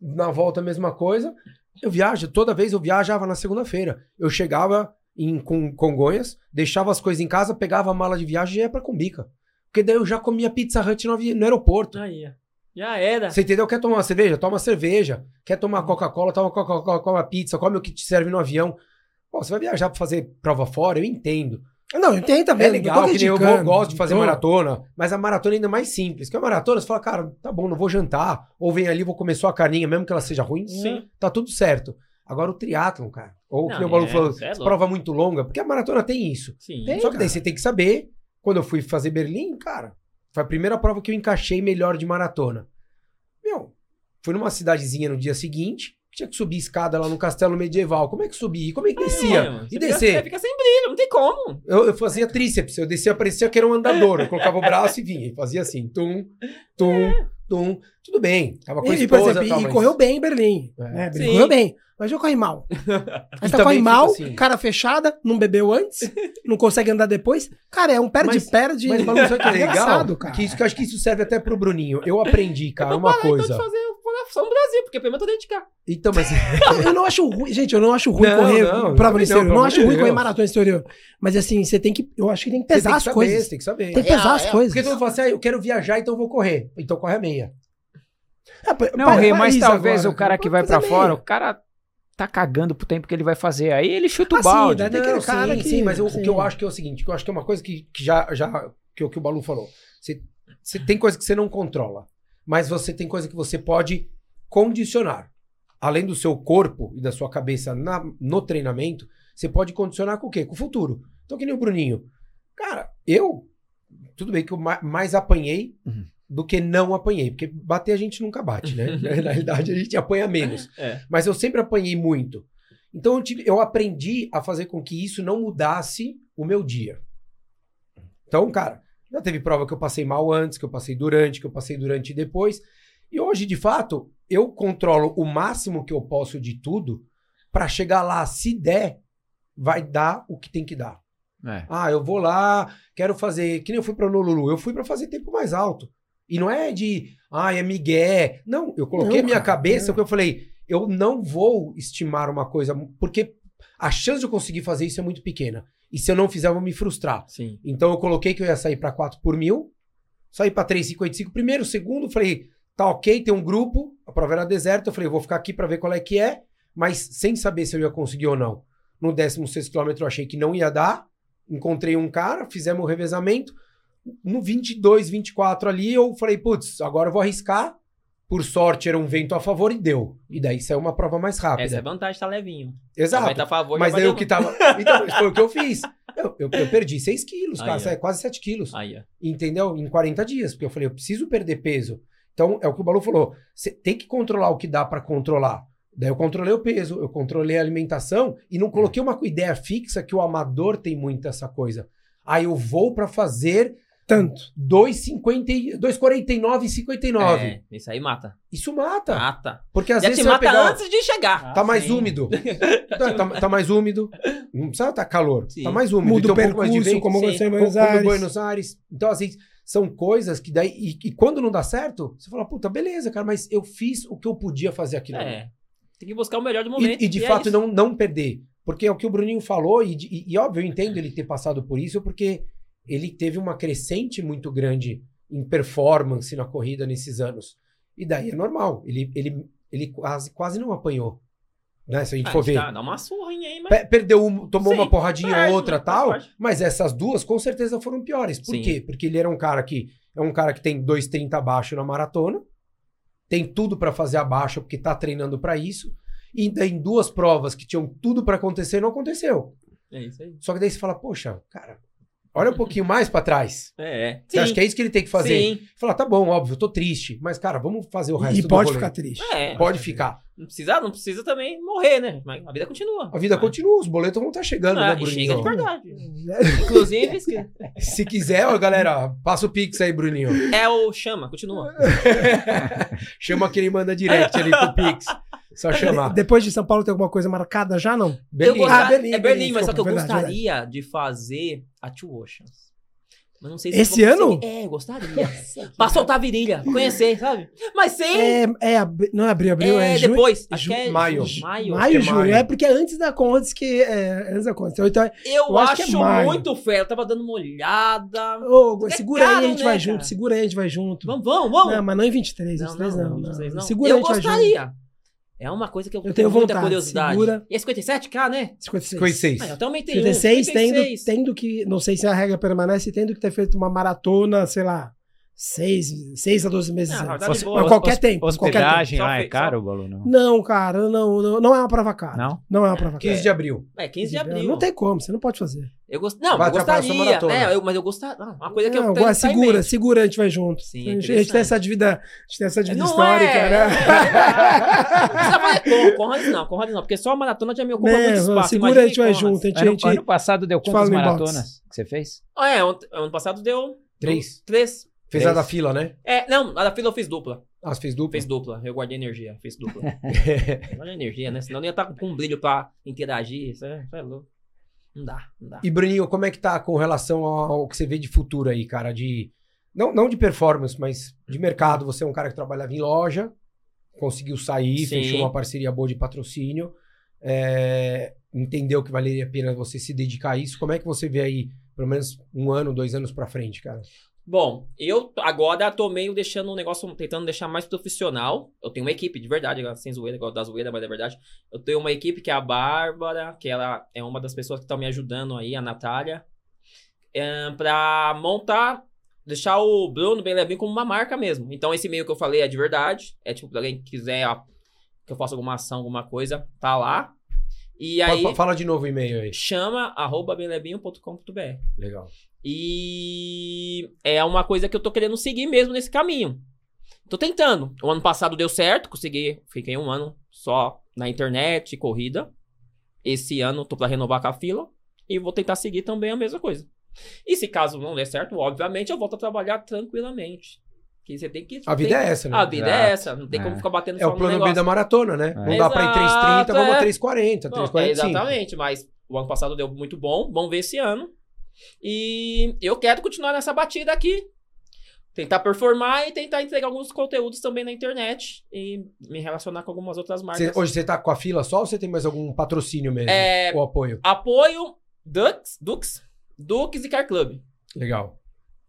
[SPEAKER 1] na volta a mesma coisa, eu viajo, toda vez eu viajava na segunda-feira. Eu chegava em Con- Congonhas, deixava as coisas em casa, pegava a mala de viagem e ia pra Cumbica. Porque daí eu já comia Pizza Hut no, no aeroporto.
[SPEAKER 2] Aí. Já era.
[SPEAKER 1] Você entendeu? Quer tomar uma cerveja? Toma cerveja. Quer tomar Coca-Cola? Toma Coca-Cola, come pizza, come o que te serve no avião. Pô, você vai viajar pra fazer prova fora? Eu entendo.
[SPEAKER 3] Não, tem também.
[SPEAKER 1] É legal, que eu gosto de fazer
[SPEAKER 3] tô-
[SPEAKER 1] maratona, mas a maratona é ainda mais simples. Que a maratona, você fala, cara, tá bom, não vou jantar. Ou vem ali, vou comer só a carninha, mesmo que ela seja ruim.
[SPEAKER 2] Sim.
[SPEAKER 1] Tá tudo certo. Agora o triatlon, cara. Ou
[SPEAKER 2] Não,
[SPEAKER 1] que o Balu
[SPEAKER 2] é,
[SPEAKER 1] falou,
[SPEAKER 2] é
[SPEAKER 1] prova muito longa, porque a maratona tem isso.
[SPEAKER 2] Sim.
[SPEAKER 3] Tem.
[SPEAKER 1] Só que daí
[SPEAKER 3] cara.
[SPEAKER 1] você tem que saber, quando eu fui fazer Berlim, cara, foi a primeira prova que eu encaixei melhor de maratona. Meu, fui numa cidadezinha no dia seguinte, tinha que subir escada lá no castelo medieval. Como é que subia? Como é que descia?
[SPEAKER 2] É, mano,
[SPEAKER 1] e descer?
[SPEAKER 2] Fica, fica sem brilho, não tem como.
[SPEAKER 1] Eu, eu fazia tríceps, eu descia, parecia que era um andador. Eu colocava o braço e vinha. E fazia assim, tum, tum, tum. Tudo bem. Tava com
[SPEAKER 3] E, e, por
[SPEAKER 1] esposa
[SPEAKER 3] exemplo,
[SPEAKER 1] tal,
[SPEAKER 3] e
[SPEAKER 1] mas-
[SPEAKER 3] correu bem em Berlim.
[SPEAKER 1] É.
[SPEAKER 3] né? Berlim correu bem. Mas eu corri mal. Aí tá corre mal,
[SPEAKER 1] fica assim.
[SPEAKER 3] cara fechada, não bebeu antes, não consegue andar depois. Cara, é um
[SPEAKER 1] Mas-
[SPEAKER 3] perde-perde.
[SPEAKER 1] Mas, Balu, sabe o que é legal?
[SPEAKER 3] engraçado, cara.
[SPEAKER 1] Que, isso, que eu acho que isso serve até pro Bruninho. Eu aprendi, cara,
[SPEAKER 2] eu
[SPEAKER 1] uma coisa.
[SPEAKER 2] Então, de fazer só no Brasil, porque pelo menos eu tô dentro de cá.
[SPEAKER 1] Então, mas.
[SPEAKER 3] Eu não acho ruim, gente, eu não acho ruim
[SPEAKER 1] Não,
[SPEAKER 3] correr
[SPEAKER 1] não,
[SPEAKER 3] prova no exterior.
[SPEAKER 1] não,
[SPEAKER 3] não acho ruim correr
[SPEAKER 1] Deus.
[SPEAKER 3] maratona no exterior. Mas assim, você tem que. Eu acho que tem que pesar
[SPEAKER 1] tem que
[SPEAKER 3] as
[SPEAKER 1] saber,
[SPEAKER 3] coisas.
[SPEAKER 1] Tem que saber.
[SPEAKER 3] Tem que pesar
[SPEAKER 2] É,
[SPEAKER 3] as
[SPEAKER 2] é,
[SPEAKER 3] coisas.
[SPEAKER 1] Porque todo mundo fala assim, ah, eu quero viajar, então eu vou correr. Então corre a meia.
[SPEAKER 3] Ah,
[SPEAKER 4] Não, Rei, mas talvez
[SPEAKER 3] agora,
[SPEAKER 4] o cara que vai
[SPEAKER 3] meia.
[SPEAKER 4] fora, o cara tá cagando pro tempo que ele vai fazer. Aí ele chuta o
[SPEAKER 3] Ah, sim,
[SPEAKER 4] balde.
[SPEAKER 3] Tem aquele
[SPEAKER 1] Não,
[SPEAKER 3] cara
[SPEAKER 1] sim,
[SPEAKER 3] que-
[SPEAKER 1] sim, mas eu- o
[SPEAKER 3] sim.
[SPEAKER 1] que eu acho que é o seguinte, que eu acho que é uma coisa que, que já, já que, o- que o Balu falou. Você, você tem coisa que você não controla, mas você tem coisa que você pode condicionar. Além do seu corpo e da sua cabeça na- no treinamento, você pode condicionar com o quê? Com o futuro. Então, que nem o Bruninho. Cara, eu, tudo bem que eu ma- mais apanhei
[SPEAKER 4] Uhum.
[SPEAKER 1] do que não apanhei, porque bater a gente nunca bate, né? Na realidade, a gente apanha menos.
[SPEAKER 2] É.
[SPEAKER 1] Mas eu sempre apanhei muito. Então eu, tive- eu aprendi a fazer com que isso não mudasse o meu dia. Então, cara, já teve prova que eu passei mal antes, que eu passei durante, que eu passei durante e depois. E hoje, de fato, eu controlo o máximo que eu posso de tudo para chegar lá, se der, vai dar o que tem que dar.
[SPEAKER 4] É.
[SPEAKER 1] Ah, eu vou lá, quero fazer. Que nem eu fui pra Honolulu. Eu fui pra fazer tempo mais alto. E não é de, ah, é migué. Não, eu coloquei
[SPEAKER 3] Não,
[SPEAKER 1] a minha
[SPEAKER 3] cara,
[SPEAKER 1] cabeça,
[SPEAKER 3] é.
[SPEAKER 1] que eu falei, eu não vou estimar uma coisa, porque a chance de eu conseguir fazer isso é muito pequena. E se eu não fizer, eu vou me frustrar.
[SPEAKER 2] Sim.
[SPEAKER 1] Então eu coloquei que eu ia sair pra 4 por mil, saí pra 3,55 primeiro, segundo, falei, tá ok, tem um grupo, a prova era deserta, eu falei, vou ficar aqui pra ver qual é que é, mas sem saber se eu ia conseguir ou não. No 16 quilômetro eu achei que não ia dar, encontrei um cara, fizemos o revezamento, no 22, 24 ali eu falei, putz, agora eu vou arriscar, por sorte era um vento a favor e deu. E daí saiu uma prova mais rápida.
[SPEAKER 2] Essa é a vantagem, tá levinho.
[SPEAKER 1] Exato.
[SPEAKER 2] Tá a favor,
[SPEAKER 1] Mas daí o que tava. Então, foi o que eu fiz. Eu, eu, eu perdi 6 quilos, cara. É quase 7 quilos.
[SPEAKER 2] Aí.
[SPEAKER 1] Entendeu? Em 40 dias. Porque eu falei, eu preciso perder peso. Então, é o que o Balu falou. Você tem que controlar o que dá pra controlar. Daí eu controlei o peso, eu controlei a alimentação e não coloquei uma ideia fixa que o amador tem muito essa coisa. Ah, eu vou pra fazer
[SPEAKER 3] Tanto.
[SPEAKER 1] 2,50 2,49 e 59.
[SPEAKER 2] É, isso aí mata.
[SPEAKER 1] Isso mata.
[SPEAKER 2] Mata.
[SPEAKER 1] Porque às
[SPEAKER 2] Já
[SPEAKER 1] vezes
[SPEAKER 2] te mata
[SPEAKER 1] pegar...
[SPEAKER 2] antes de chegar.
[SPEAKER 1] Tá mais
[SPEAKER 2] Sim.
[SPEAKER 1] úmido. tá, tá- tá mais úmido. Não precisa estar calor.
[SPEAKER 2] Sim.
[SPEAKER 1] Tá mais úmido.
[SPEAKER 3] Muda o
[SPEAKER 1] Tem um pouco mais de
[SPEAKER 3] percurso,
[SPEAKER 1] vento.
[SPEAKER 3] como
[SPEAKER 2] sim.
[SPEAKER 1] Como- como. Buenos Aires. Então, assim, são coisas que daí. E, e quando não dá certo, você fala, puta, beleza, cara, mas eu fiz o que eu podia fazer aquilo. ali.
[SPEAKER 2] É. Tem que buscar o melhor do momento.
[SPEAKER 1] E, e de
[SPEAKER 2] é
[SPEAKER 1] fato
[SPEAKER 2] isso.
[SPEAKER 1] não, não perder. Porque é o que o Bruninho falou, e, e, e óbvio, eu entendo ele ter passado por isso, porque ele teve uma crescente muito grande em performance na corrida nesses anos. E daí é normal. Ele, ele, ele quase, quase não apanhou. Né? Se a gente
[SPEAKER 2] Ah,
[SPEAKER 1] for ver.
[SPEAKER 2] tá, dá uma surrinha aí, mas.
[SPEAKER 1] Pe- Perdeu um, tomou
[SPEAKER 2] Sim,
[SPEAKER 1] uma porradinha
[SPEAKER 2] perde,
[SPEAKER 1] ou outra tal, mas essas duas com certeza foram piores. Por
[SPEAKER 2] Sim.
[SPEAKER 1] quê? Porque ele era um cara que é um cara que tem 2,30 abaixo na maratona, tem tudo pra fazer abaixo porque tá treinando pra isso, e em duas provas que tinham tudo pra acontecer não aconteceu.
[SPEAKER 2] É isso aí.
[SPEAKER 1] Só que daí você fala, poxa, cara, olha um pouquinho mais pra trás.
[SPEAKER 2] É, é.
[SPEAKER 1] Você acha que é isso que ele tem que fazer?
[SPEAKER 2] Sim.
[SPEAKER 1] Fala, tá bom, óbvio, eu tô triste, mas cara, vamos fazer o resto
[SPEAKER 3] E
[SPEAKER 1] do
[SPEAKER 3] pode
[SPEAKER 1] rolê.
[SPEAKER 3] ficar triste.
[SPEAKER 2] É.
[SPEAKER 1] Pode ficar.
[SPEAKER 2] Não precisa, não precisa também morrer, né? Mas a vida continua.
[SPEAKER 1] A vida
[SPEAKER 2] Ah.
[SPEAKER 1] continua, os boletos vão estar chegando,
[SPEAKER 2] Ah,
[SPEAKER 1] né,
[SPEAKER 2] e chega
[SPEAKER 1] Bruninho?
[SPEAKER 2] de verdade. Inclusive,
[SPEAKER 1] Se quiser, ó, galera, passa o pix aí, Bruninho.
[SPEAKER 2] é o chama, continua.
[SPEAKER 1] Chama que ele manda direct ali pro Pix. Só chamar.
[SPEAKER 3] Depois de São Paulo tem alguma coisa marcada já, não?
[SPEAKER 2] Eu
[SPEAKER 1] Beleza.
[SPEAKER 2] gostar-
[SPEAKER 3] Ah, Berlim,
[SPEAKER 2] é Berlim,
[SPEAKER 3] Berlim,
[SPEAKER 2] mas só que eu
[SPEAKER 3] desculpa, verdade,
[SPEAKER 2] gostaria de fazer a Two Oceans. Mas não sei se
[SPEAKER 3] Esse ano?
[SPEAKER 2] conseguir. É, eu gostaria. pra soltar a virilha, conhecer, sabe? Mas sem.
[SPEAKER 3] É, é abri- não é abril, abril, é,
[SPEAKER 2] é,
[SPEAKER 3] junho.
[SPEAKER 2] depois. Acho
[SPEAKER 1] ju-
[SPEAKER 2] que é
[SPEAKER 1] maio.
[SPEAKER 2] ju- Maio.
[SPEAKER 3] Maio,
[SPEAKER 1] Acho que é
[SPEAKER 3] junho.
[SPEAKER 1] maio.
[SPEAKER 3] É porque é antes da Condes que. É, antes da Condes. Então, então,
[SPEAKER 2] Eu,
[SPEAKER 3] Eu acho
[SPEAKER 2] acho,
[SPEAKER 3] que é maio.
[SPEAKER 2] muito fé. Eu tava dando uma olhada.
[SPEAKER 3] ô,
[SPEAKER 2] É
[SPEAKER 3] segura aí,
[SPEAKER 2] caro,
[SPEAKER 3] a gente
[SPEAKER 2] né,
[SPEAKER 3] vai
[SPEAKER 2] cara?
[SPEAKER 3] junto. Segura aí, a gente vai junto.
[SPEAKER 2] Vamos, vamos, vamos.
[SPEAKER 3] Não, mas não em 23,
[SPEAKER 2] Não,
[SPEAKER 3] 23 não. não,
[SPEAKER 2] 23 não.
[SPEAKER 3] Segura
[SPEAKER 2] eu
[SPEAKER 3] aí, a gente vai junto.
[SPEAKER 2] gostaria. É uma coisa que eu,
[SPEAKER 3] Eu tenho
[SPEAKER 2] muita
[SPEAKER 3] vontade,
[SPEAKER 2] curiosidade.
[SPEAKER 3] segura.
[SPEAKER 2] E é 57k, né?
[SPEAKER 3] 56.
[SPEAKER 1] 56.
[SPEAKER 2] Ah, eu até aumentei
[SPEAKER 3] 56,
[SPEAKER 2] um.
[SPEAKER 3] tendo,
[SPEAKER 2] 56.
[SPEAKER 3] tendo que. Não sei se a regra permanece, tendo que ter feito uma maratona, sei lá, seis, seis a 12 meses
[SPEAKER 2] Ah,
[SPEAKER 3] antes.
[SPEAKER 2] tá boa.
[SPEAKER 3] Mas qualquer tempo, qualquer
[SPEAKER 4] Hospedagem
[SPEAKER 2] tempo.
[SPEAKER 4] lá é caro, Balu? Não.
[SPEAKER 3] Não, cara, não, não, não é uma prova cara.
[SPEAKER 4] Não?
[SPEAKER 3] Não é uma prova
[SPEAKER 1] 15
[SPEAKER 3] cara.
[SPEAKER 1] de abril.
[SPEAKER 2] É, 15 de abril.
[SPEAKER 3] Não tem como, você não pode fazer.
[SPEAKER 2] Eu gost... Não,
[SPEAKER 1] Vai
[SPEAKER 2] eu gostaria, né? Eu- mas eu gostaria. Não, uma coisa que
[SPEAKER 3] não,
[SPEAKER 2] eu tenho
[SPEAKER 3] segura, segura, a gente vai junto.
[SPEAKER 2] Sim,
[SPEAKER 3] a, gente, a gente tem essa dívida, a gente tem essa dívida
[SPEAKER 2] Não
[SPEAKER 3] histórica,
[SPEAKER 2] é.
[SPEAKER 3] né?
[SPEAKER 2] Não precisa fazer com, Conrads não, Conrads não, porque só a maratona já me ocupa muito
[SPEAKER 3] Né,
[SPEAKER 2] espaço.
[SPEAKER 3] segura, a gente vai junto. A gente, a
[SPEAKER 4] Ano,
[SPEAKER 3] gente,
[SPEAKER 4] ano passado deu quantas maratonas que você fez?
[SPEAKER 2] Ah, é, ano, ano passado deu
[SPEAKER 1] Três.
[SPEAKER 2] três.
[SPEAKER 1] Fez
[SPEAKER 4] Três.
[SPEAKER 1] a da fila, né?
[SPEAKER 2] É, não, a da fila eu fiz dupla.
[SPEAKER 1] Ah, você fez dupla?
[SPEAKER 2] Fez dupla. Eu guardei energia, fiz dupla. Guardei energia, né? Senão eu ia estar com um brilho pra interagir. Isso é, isso é louco. Não dá, não dá.
[SPEAKER 1] E Bruninho, como é que tá com relação ao que você vê de futuro aí, cara? De. Não, não de performance, mas de mercado. Você é um cara que trabalhava em loja, conseguiu sair,
[SPEAKER 2] Sim.
[SPEAKER 1] fechou uma parceria boa de patrocínio, é, entendeu que valeria a pena você se dedicar a isso. Como é que você vê aí, pelo menos um ano, dois anos pra frente, cara?
[SPEAKER 2] Bom, eu agora tô meio deixando o negócio, tentando deixar mais profissional. Eu tenho uma equipe, de verdade, sem zoeira, igual da zoeira, mas é verdade. Eu tenho uma equipe que é a Bárbara, que ela é uma das pessoas que estão me ajudando aí, a Natália, é, pra montar, deixar o Bruno bem levinho como uma marca mesmo. Então, esse e-mail que eu falei é de verdade. É tipo, pra alguém que quiser ó, que eu faça alguma ação, alguma coisa, tá lá. E aí,
[SPEAKER 1] Fa- Fala de novo o e-mail aí.
[SPEAKER 2] chama arroba bemlevinho.com.br.
[SPEAKER 1] Legal.
[SPEAKER 2] E é uma coisa que eu tô querendo seguir mesmo nesse caminho. Tô tentando. O ano passado deu certo, consegui. Fiquei um ano só na internet, corrida. Esse ano tô pra renovar com a fila. E vou tentar seguir também a mesma coisa. E se caso não der certo, obviamente eu volto a trabalhar tranquilamente. Que você tem que.
[SPEAKER 1] A vida
[SPEAKER 2] tem-
[SPEAKER 1] é essa, né?
[SPEAKER 2] A vida é
[SPEAKER 4] Exato.
[SPEAKER 2] essa. Não tem
[SPEAKER 4] É.
[SPEAKER 2] como ficar batendo
[SPEAKER 1] É o
[SPEAKER 2] no
[SPEAKER 1] plano B da maratona, né? Não
[SPEAKER 2] É.
[SPEAKER 1] dá pra ir 3,30,
[SPEAKER 2] Exato,
[SPEAKER 1] vamos a
[SPEAKER 2] é.
[SPEAKER 1] 3,40,
[SPEAKER 2] Não, é
[SPEAKER 1] 3,45.
[SPEAKER 2] exatamente, mas o ano passado deu muito bom. Vamos ver esse ano. E eu quero continuar nessa batida aqui. Tentar performar e tentar entregar alguns conteúdos também na internet. E me relacionar com algumas outras marcas.
[SPEAKER 1] Você- hoje você tá com a fila só ou você tem mais algum patrocínio mesmo?
[SPEAKER 2] É,
[SPEAKER 1] Ou apoio?
[SPEAKER 2] apoio Dux, Dux, Dux e Car Club.
[SPEAKER 1] Legal.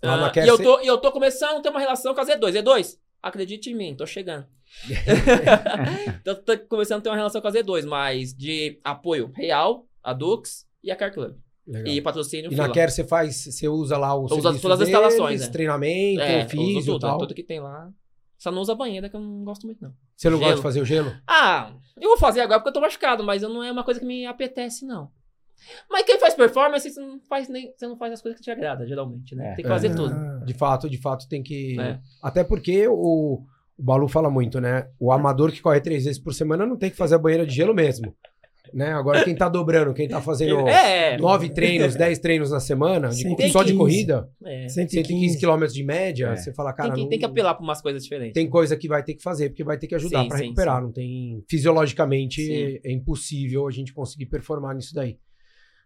[SPEAKER 2] Ah, e eu tô, e eu tô começando a ter uma relação com a Z2. Z2, acredite em mim, tô chegando. então, tô começando a ter uma relação com a Z2, mas de apoio real, a Dux e a Car Club.
[SPEAKER 1] Legal.
[SPEAKER 2] E patrocínio
[SPEAKER 1] E na. Care você faz, você usa lá o
[SPEAKER 2] uso
[SPEAKER 1] serviço
[SPEAKER 2] todas as
[SPEAKER 1] deles,
[SPEAKER 2] instalações, é.
[SPEAKER 1] treinamento,
[SPEAKER 2] É,
[SPEAKER 1] e
[SPEAKER 2] tudo,
[SPEAKER 1] tal.
[SPEAKER 2] tudo que tem lá. Só não usa banheira, que eu não gosto muito, não.
[SPEAKER 1] Você não gosta
[SPEAKER 2] Gelo.
[SPEAKER 1] de fazer o gelo?
[SPEAKER 2] Ah, eu vou fazer agora porque eu tô machucado, mas não é uma coisa que me apetece, não. Mas quem faz performance, você não faz nem. Você não faz as coisas que te agrada, geralmente, né?
[SPEAKER 4] É.
[SPEAKER 2] Tem que fazer
[SPEAKER 1] É.
[SPEAKER 2] tudo.
[SPEAKER 1] De fato, de fato tem que...
[SPEAKER 2] É.
[SPEAKER 1] Até porque o, o Balu fala muito, né? O amador que corre três vezes por semana não tem que fazer a banheira de gelo mesmo. Né? Agora quem tá dobrando, quem tá fazendo
[SPEAKER 2] É,
[SPEAKER 1] nove treinos, dez treinos na semana, de-
[SPEAKER 3] Sim,
[SPEAKER 1] só de
[SPEAKER 3] 115.
[SPEAKER 1] corrida,
[SPEAKER 2] é.
[SPEAKER 1] 115 quilômetros de média,
[SPEAKER 4] É.
[SPEAKER 1] você fala, cara,
[SPEAKER 2] Tem, que,
[SPEAKER 1] não-
[SPEAKER 2] tem que apelar pra umas coisas diferentes.
[SPEAKER 1] tem coisa que vai ter que fazer, porque vai ter que ajudar
[SPEAKER 2] sim,
[SPEAKER 1] recuperar.
[SPEAKER 2] sim.
[SPEAKER 1] Não tem. Fisiologicamente
[SPEAKER 2] Sim.
[SPEAKER 1] é impossível a gente conseguir performar nisso daí.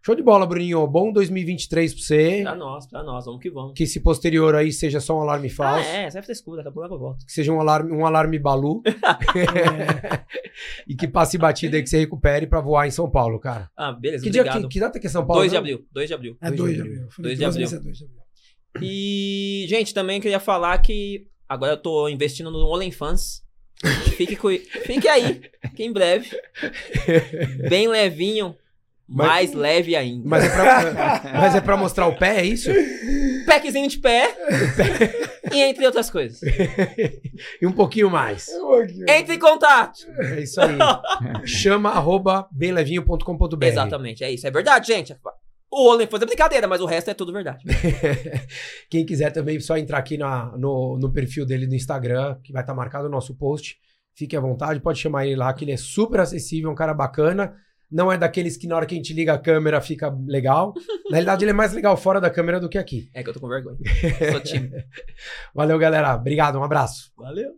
[SPEAKER 1] Show de bola, Bruninho. Bom 2023 pra você.
[SPEAKER 2] Pra nós, pra nós, vamos que vamos.
[SPEAKER 1] Que esse posterior aí seja só um alarme
[SPEAKER 2] Ah,
[SPEAKER 1] falso.
[SPEAKER 2] é, essa é frescura, daqui a pouco eu volto.
[SPEAKER 1] Que seja um alarme, um alarme balu. e que passe batida aí que você recupere pra voar em São Paulo, cara.
[SPEAKER 2] Ah, beleza,
[SPEAKER 1] Que, dia,
[SPEAKER 2] obrigado.
[SPEAKER 1] que, que data que é São Paulo?
[SPEAKER 2] 2 de abril, 2 de abril.
[SPEAKER 3] É
[SPEAKER 1] Dois
[SPEAKER 3] 2
[SPEAKER 1] de
[SPEAKER 3] abril. Falei
[SPEAKER 2] Dois de
[SPEAKER 3] duas
[SPEAKER 2] abril.
[SPEAKER 3] vezes é 2 de abril.
[SPEAKER 2] E, gente, também queria falar que agora eu tô investindo no OnlyFans. Fique. Fique aí, que em breve. Bem levinho,
[SPEAKER 1] Mas-
[SPEAKER 2] mais leve ainda.
[SPEAKER 1] Mas é, pra, mas é pra mostrar o pé, é isso?
[SPEAKER 2] Packzinho de pé e entre outras coisas.
[SPEAKER 1] e um pouquinho mais.
[SPEAKER 2] Entre em contato.
[SPEAKER 1] É isso aí. Chama arroba bemlevinho.com.br.
[SPEAKER 2] Exatamente, é isso. É verdade, gente. O OnlyFans é brincadeira, mas o resto é tudo verdade.
[SPEAKER 1] Quem quiser também, só entrar aqui na- no, no perfil dele no Instagram, que vai estar marcado o nosso post. Fique à vontade, pode chamar ele lá, que ele é super acessível, um cara bacana não é daqueles que na hora que a gente liga a câmera fica legal. Na realidade, ele é mais legal fora da câmera do que aqui.
[SPEAKER 2] É que eu tô com vergonha. Sou tímido.
[SPEAKER 1] Valeu, galera. Obrigado, um abraço.
[SPEAKER 2] Valeu.